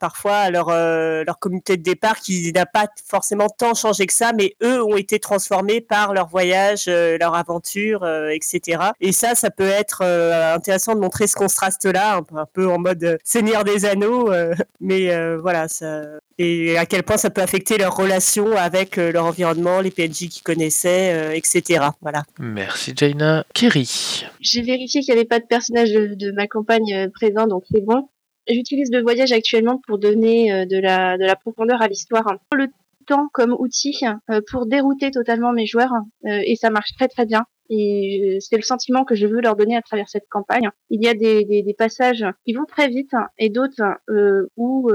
parfois à leur, leur communauté de départ qui n'a pas forcément tant changé que ça, mais eux ont été transformés par leur voyage, euh, leur aventure, euh, etc. Et ça, ça peut être euh, intéressant de montrer ce contraste-là, un, peu- un peu en mode Seigneur des Anneaux, euh, *laughs* mais euh, voilà, ça, et à quel point ça peut affecter leur relation avec leur environnement, les PNJ qu'ils connaissaient, euh, etc. Voilà. Merci Jaina. Kerry. J'ai vérifié qu'il n'y avait pas de personnage de, de ma campagne présent, donc c'est bon. J'utilise le voyage actuellement pour donner euh, de, la, de la profondeur à l'histoire. Le temps comme outil euh, pour dérouter totalement mes joueurs euh, et ça marche très très bien. Et c'est le sentiment que je veux leur donner à travers cette campagne. Il y a des, des, des passages qui vont très vite et d'autres euh, où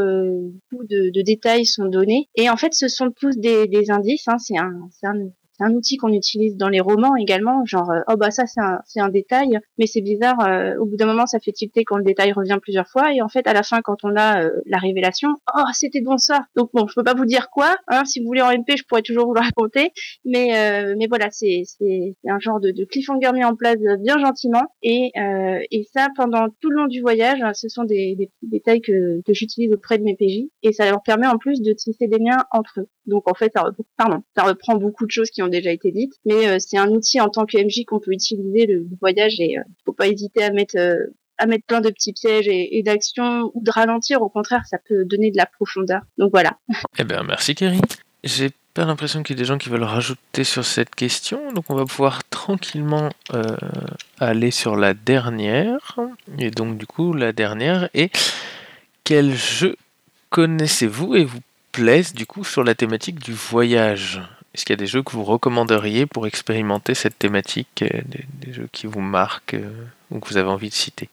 beaucoup de, de détails sont donnés. Et en fait, ce sont tous des, des indices. Hein. C'est un, un, un outil qu'on utilise dans les romans également, genre euh, oh bah ça c'est un, c'est détail, mais c'est bizarre. euh, au bout d'un moment, ça fait tilter quand le détail revient plusieurs fois, et en fait à la fin, quand on a euh, la révélation, oh c'était bon ça. Donc bon, je peux pas vous dire quoi. Hein, si vous voulez en MP, je pourrais toujours vous le raconter, mais mais voilà, c'est c'est c'est un genre de, de cliffhanger mis en place bien gentiment, et et ça pendant tout le long du voyage, ce sont des, détails que que j'utilise auprès de mes PJ, et ça leur permet en plus de tisser des liens entre eux. Donc en fait, ça, reprend- beaucoup de choses qui ont déjà été dites, mais euh, c'est un outil en tant que MJ qu'on peut utiliser le, voyage et euh, faut pas hésiter à mettre euh, à mettre plein de petits pièges et, et d'actions ou de ralentir. Au contraire, ça peut donner de la profondeur. Donc voilà. *laughs* Eh bien, merci Kerry. J'ai pas l'impression qu'il y ait des gens qui veulent rajouter sur cette question, donc on va pouvoir tranquillement euh, aller sur la dernière. Et donc, du coup, la dernière est quel jeu connaissez-vous et vous plaisent du coup sur la thématique du voyage. Est-ce qu'il y a des jeux que vous recommanderiez pour expérimenter cette thématique, euh, des, des jeux qui vous marquent euh, ou que vous avez envie de citer?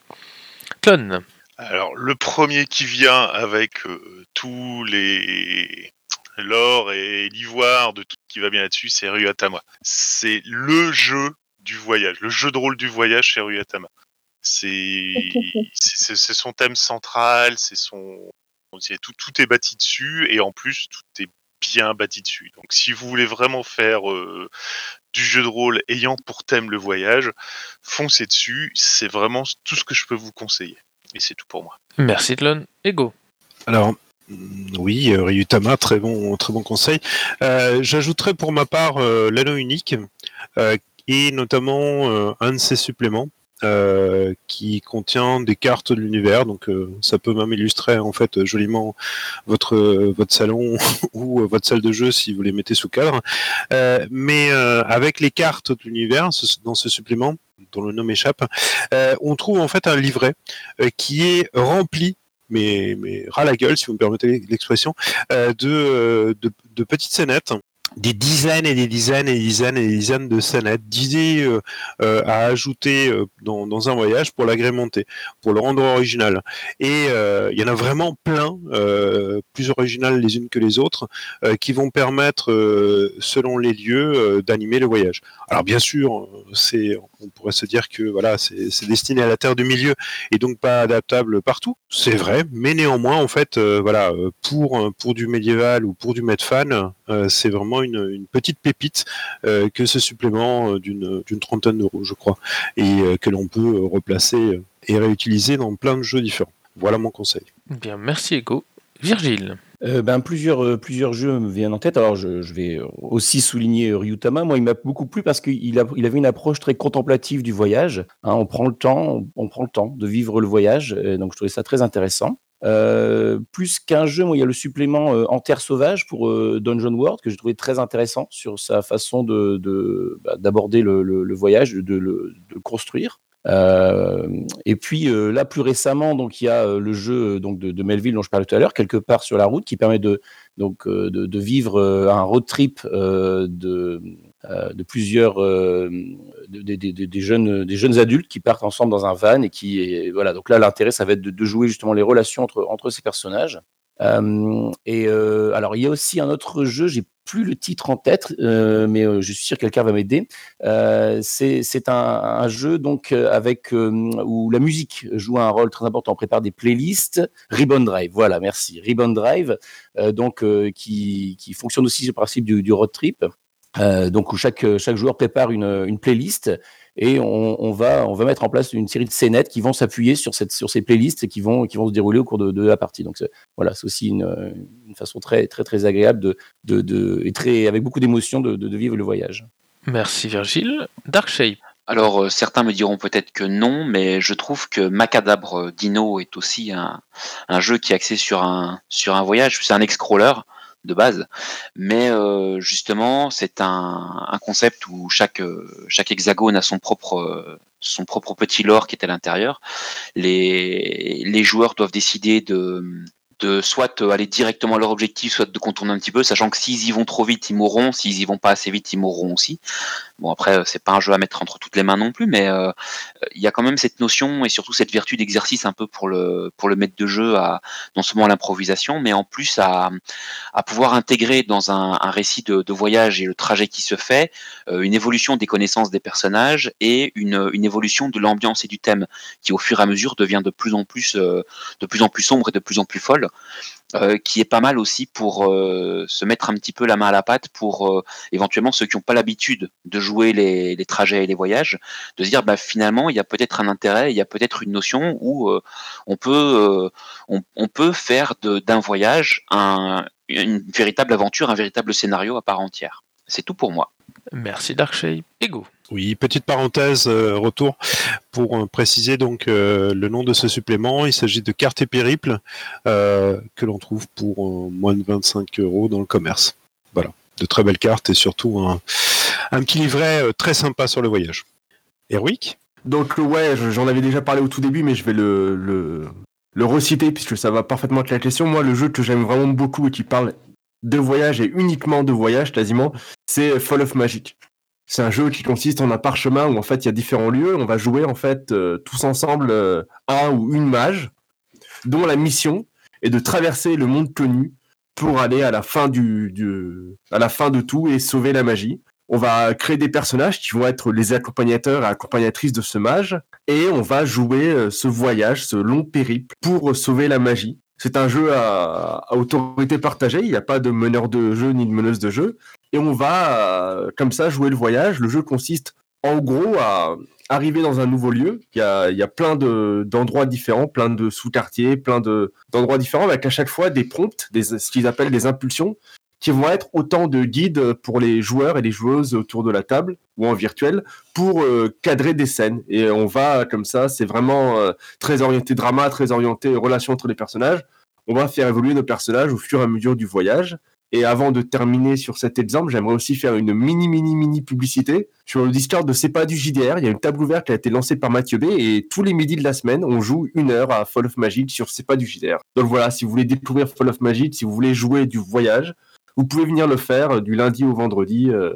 Clone. Alors, le premier qui vient avec euh, tous les l'or et l'ivoire de tout ce qui va bien là-dessus, c'est Ryuatama. C'est le jeu du voyage, le jeu de rôle du voyage chez *laughs* c'est c'est son thème central, c'est son tout, tout est bâti dessus et en plus tout est bien bâti dessus. Donc si vous voulez vraiment faire euh, du jeu de rôle ayant pour thème le voyage, foncez dessus, c'est vraiment tout ce que je peux vous conseiller. Et c'est tout pour moi. Merci Clone. Ego. Alors, mm, oui, euh, Ryutama, très bon, très bon conseil. Euh, J'ajouterais pour ma part euh, l'anneau unique euh, et notamment euh, un de ses suppléments euh, qui contient des cartes de l'univers. Donc, euh, ça peut même illustrer en fait joliment votre votre salon *laughs* ou votre salle de jeu si vous les mettez sous cadre. Euh, mais euh, avec les cartes de l'univers dans ce supplément dont le nom m'échappe, euh, on trouve en fait un livret euh, qui est rempli mais, mais ras la gueule, si vous me permettez l'expression, de, de, de petites scénettes, des dizaines et des dizaines et des dizaines et des dizaines de scénettes, d'idées euh, euh, à ajouter euh, dans, un voyage pour l'agrémenter, pour le rendre original. Et il y en a vraiment plein, plus originales les unes que les autres, qui vont permettre, selon les lieux, d'animer le voyage. Alors bien sûr, on pourrait se dire que voilà, c'est destiné à la terre du milieu et donc pas adaptable partout. C'est vrai, mais néanmoins, en fait, voilà, pour pour du médiéval ou pour du Medfan, c'est vraiment une, une petite pépite euh, que ce supplément euh, d'une trentaine d'euros, je crois, et euh, que l'on peut replacer et réutiliser dans plein de jeux différents. Voilà mon conseil. Bien, merci Ego. Virgile. Euh, ben, plusieurs, euh, plusieurs jeux me viennent en tête. Alors, je, je vais aussi souligner Ryutama. Moi, il m'a beaucoup plu parce qu'il a, il avait une approche très contemplative du voyage. hein. on prend le temps, on, on prend le temps de vivre le voyage. euh, donc, je trouvais ça très intéressant. Euh, plus qu'un jeu, moi, il y a le supplément euh, En Terre Sauvage pour euh, Dungeon World que j'ai trouvé très intéressant sur sa façon de, bah, d'aborder le, voyage, de, le, de le construire. Euh, et puis là, plus récemment, donc il y a le jeu donc de, Melville dont je parlais tout à l'heure, quelque part sur la route, qui permet de donc de, vivre un road trip de de plusieurs euh, de- de- de- des jeunes des jeunes adultes qui partent ensemble dans un van et qui voilà donc là l'intérêt ça va être de, jouer justement les relations entre entre ces personnages Euh, et euh, alors il y a aussi un autre jeu j'ai plus le titre en tête euh, mais euh, je suis sûr que quelqu'un va m'aider euh, c'est un, un jeu donc euh, avec euh, où la musique joue un rôle très important. On prépare des playlists. Ribbon Drive, voilà, merci. Ribbon Drive, euh, donc euh, qui, qui fonctionne aussi sur le principe du road trip. Euh, donc où chaque chaque joueur prépare une, une playlist et on, on va on va mettre en place une série de scénettes qui vont s'appuyer sur cette sur ces playlists et qui vont qui vont se dérouler au cours de, de la partie. Donc c'est- voilà, c'est aussi une, une façon très très très agréable de de, de et très avec beaucoup d'émotion de, de, de vivre le voyage. Merci Virgile. Dark Shape. Alors euh, certains me diront peut-être que non, mais je trouve que Macadabre Dino est aussi un, un jeu qui est axé sur un sur un voyage. C'est un ex-crawler de base, mais euh, justement c'est un, concept où chaque euh, chaque hexagone a son propre euh, son propre petit lore qui est à l'intérieur. Les les joueurs doivent décider de de soit aller directement à leur objectif, soit de contourner un petit peu, sachant que s'ils y vont trop vite, ils mourront, s'ils y vont pas assez vite, ils mourront aussi. Bon après, euh, c'est pas un jeu à mettre entre toutes les mains non plus, mais euh, il y a quand même cette notion et surtout cette vertu d'exercice un peu pour le pour le maître de jeu à non seulement à l'improvisation, mais en plus à à pouvoir intégrer dans un, un récit de, de voyage et le trajet qui se fait euh, une évolution des connaissances des personnages et une, une évolution de l'ambiance et du thème qui au fur et à mesure devient de plus en plus de plus en plus sombre et de plus en plus folle euh, qui est pas mal aussi pour euh, se mettre un petit peu la main à la pâte pour euh, éventuellement ceux qui n'ont pas l'habitude de jouer les, trajets et les voyages, de se dire bah, finalement il y a peut-être un intérêt, il y a peut-être une notion où on peut on, peut faire d'un voyage un, une véritable aventure, un véritable scénario à part entière. C'est tout pour moi. Merci Dark Shape. Ego. Oui, petite parenthèse, euh, retour pour euh, préciser donc euh, le nom de ce supplément. Il s'agit de cartes et périples euh, que l'on trouve pour moins de 25 euros dans le commerce. Voilà, de très belles cartes et surtout un, petit livret très sympa sur le voyage. Erwick? Donc ouais, je- j'en avais déjà parlé au tout début, mais je vais le, le, le reciter puisque ça va parfaitement avec la question. Moi, le jeu que j'aime vraiment beaucoup et qui parle de voyage et uniquement de voyage quasiment, c'est Fall of Magic. C'est un jeu qui consiste en un parchemin où en fait il y a différents lieux. On va jouer en fait euh, tous ensemble euh, un ou une mage dont la mission est de traverser le monde connu pour aller à la fin de tout et sauver la magie. On va créer des personnages qui vont être les accompagnateurs et accompagnatrices de ce mage et on va jouer euh, ce voyage, ce long périple pour sauver la magie. C'est un jeu à autorité partagée, il n'y a pas de meneur de jeu ni de meneuse de jeu et on va euh, comme ça jouer le voyage. Le jeu consiste en gros à arriver dans un nouveau lieu. Il y a, plein de- d'endroits différents, plein de sous-quartiers, plein de- d'endroits différents avec à chaque fois des prompts, des, ce qu'ils appellent des impulsions qui vont être autant de guides pour les joueurs et les joueuses autour de la table ou en virtuel pour euh, cadrer des scènes. Et on va comme ça, c'est vraiment euh, très orienté drama, très orienté relation entre les personnages. On va faire évoluer nos personnages au fur et à mesure du voyage. Et avant de terminer sur cet exemple, j'aimerais aussi faire une mini, mini, mini publicité sur le Discord de C'est du JDR. Il y a une table ouverte qui a été lancée par Mathieu B. Et tous les midis de la semaine, on joue une heure à Fall of Magic sur C'est du JDR. Donc voilà, si vous voulez découvrir Fall of Magic, si vous voulez jouer du voyage, vous pouvez venir le faire euh, du lundi au vendredi euh,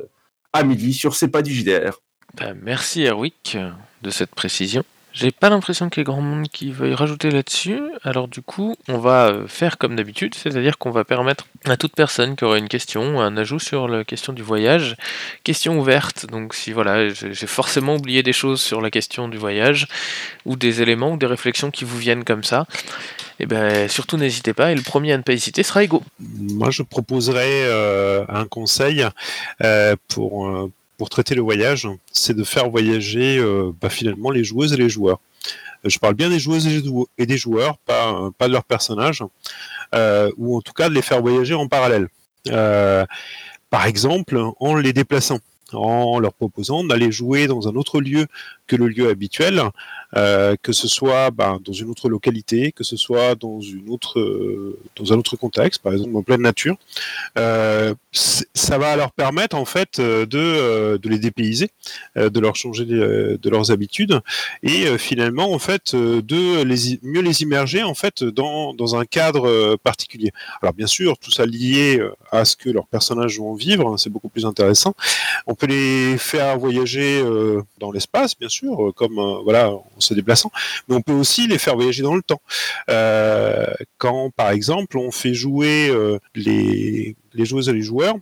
à midi sur C'est du JDR. Ben, merci Erwick de cette précision. J'ai pas l'impression qu'il y ait grand monde qui veuille rajouter là-dessus. Alors du coup, on va euh, faire comme d'habitude, c'est-à-dire qu'on va permettre à toute personne qui aurait une question, un ajout sur la question du voyage, question ouverte. Donc si voilà, j'ai forcément oublié des choses sur la question du voyage, ou des éléments ou des réflexions qui vous viennent comme ça, et ben surtout n'hésitez pas. Et le premier à ne pas hésiter sera Ego. Moi, je proposerais euh, un conseil euh, pour, pour traiter le voyage, c'est de faire voyager euh, bah, finalement les joueuses et les joueurs. Je parle bien des joueuses et des joueurs, pas, de leurs personnages, euh, ou en tout cas de les faire voyager en parallèle. Euh, par exemple, en les déplaçant en leur proposant d'aller jouer dans un autre lieu que le lieu habituel, euh, que ce soit ben, dans une autre localité, que ce soit euh, dans un autre contexte, par exemple en pleine nature. Euh, ça va leur permettre en fait de, les dépayser, de leur changer de, leurs habitudes et finalement en fait de mieux les immerger en fait dans, un cadre particulier. Alors bien sûr, tout ça lié à ce que leurs personnages vont vivre, hein, c'est beaucoup plus intéressant. On peut les faire voyager dans l'espace, bien sûr comme voilà, se déplaçant, mais on peut aussi les faire voyager dans le temps. Euh, quand, par exemple, on fait jouer les, les joueuses et les joueurs,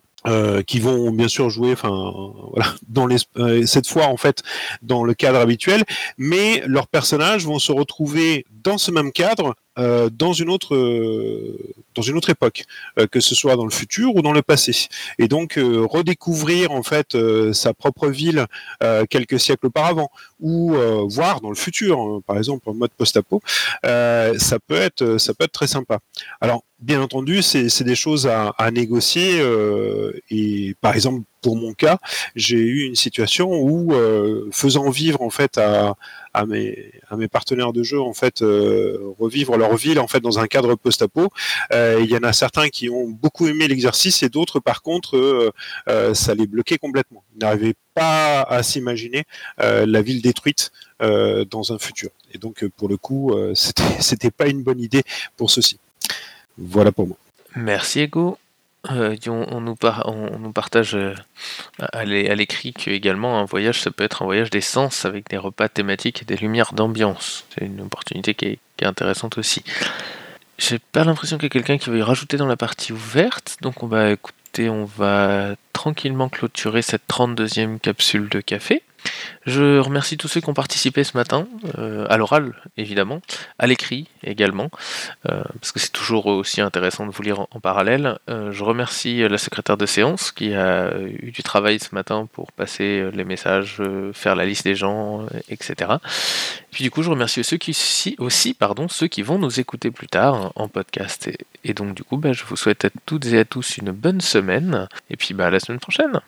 qui vont bien sûr jouer, enfin voilà, cette fois en fait dans le cadre habituel, mais leurs personnages vont se retrouver dans ce même cadre euh, dans une autre euh, dans une autre époque, euh, que ce soit dans le futur ou dans le passé. Et donc redécouvrir en fait sa propre ville quelques siècles auparavant, ou voir dans le futur, hein, par exemple en mode post-apo, ça peut être ça peut être très sympa. Alors bien entendu, c'est des choses à, négocier et par exemple pour mon cas, j'ai eu une situation où, faisant vivre en fait à, à, mes, partenaires de jeu en fait euh, revivre leur ville en fait dans un cadre post-apo, euh, il y en a certains qui ont beaucoup aimé l'exercice et d'autres par contre ça les bloquait complètement. Ils n'arrivaient pas à s'imaginer la ville détruite dans un futur. Et donc pour le coup, *laughs* c'était pas une bonne idée pour ceci. Voilà pour moi. Merci Ego. Euh, on, nous partage euh, à l'écrit que également un voyage, ça peut être un voyage des sens avec des repas thématiques et des lumières d'ambiance. C'est une opportunité qui est, intéressante aussi. J'ai pas l'impression qu'il y ait quelqu'un qui veuille rajouter dans la partie ouverte, donc on va écouter, on va tranquillement clôturer cette 32e capsule de café. Je remercie tous ceux qui ont participé ce matin, euh, à l'oral évidemment, à l'écrit également, euh, parce que c'est toujours aussi intéressant de vous lire en, parallèle. Euh, je remercie la secrétaire de séance qui a eu du travail ce matin pour passer les messages, faire la liste des gens, etc. Puis du coup, je remercie ceux qui aussi, pardon, ceux qui vont nous écouter plus tard en podcast. Et, donc du coup, bah, je vous souhaite à toutes et à tous une bonne semaine, et puis bah, à la semaine prochaine.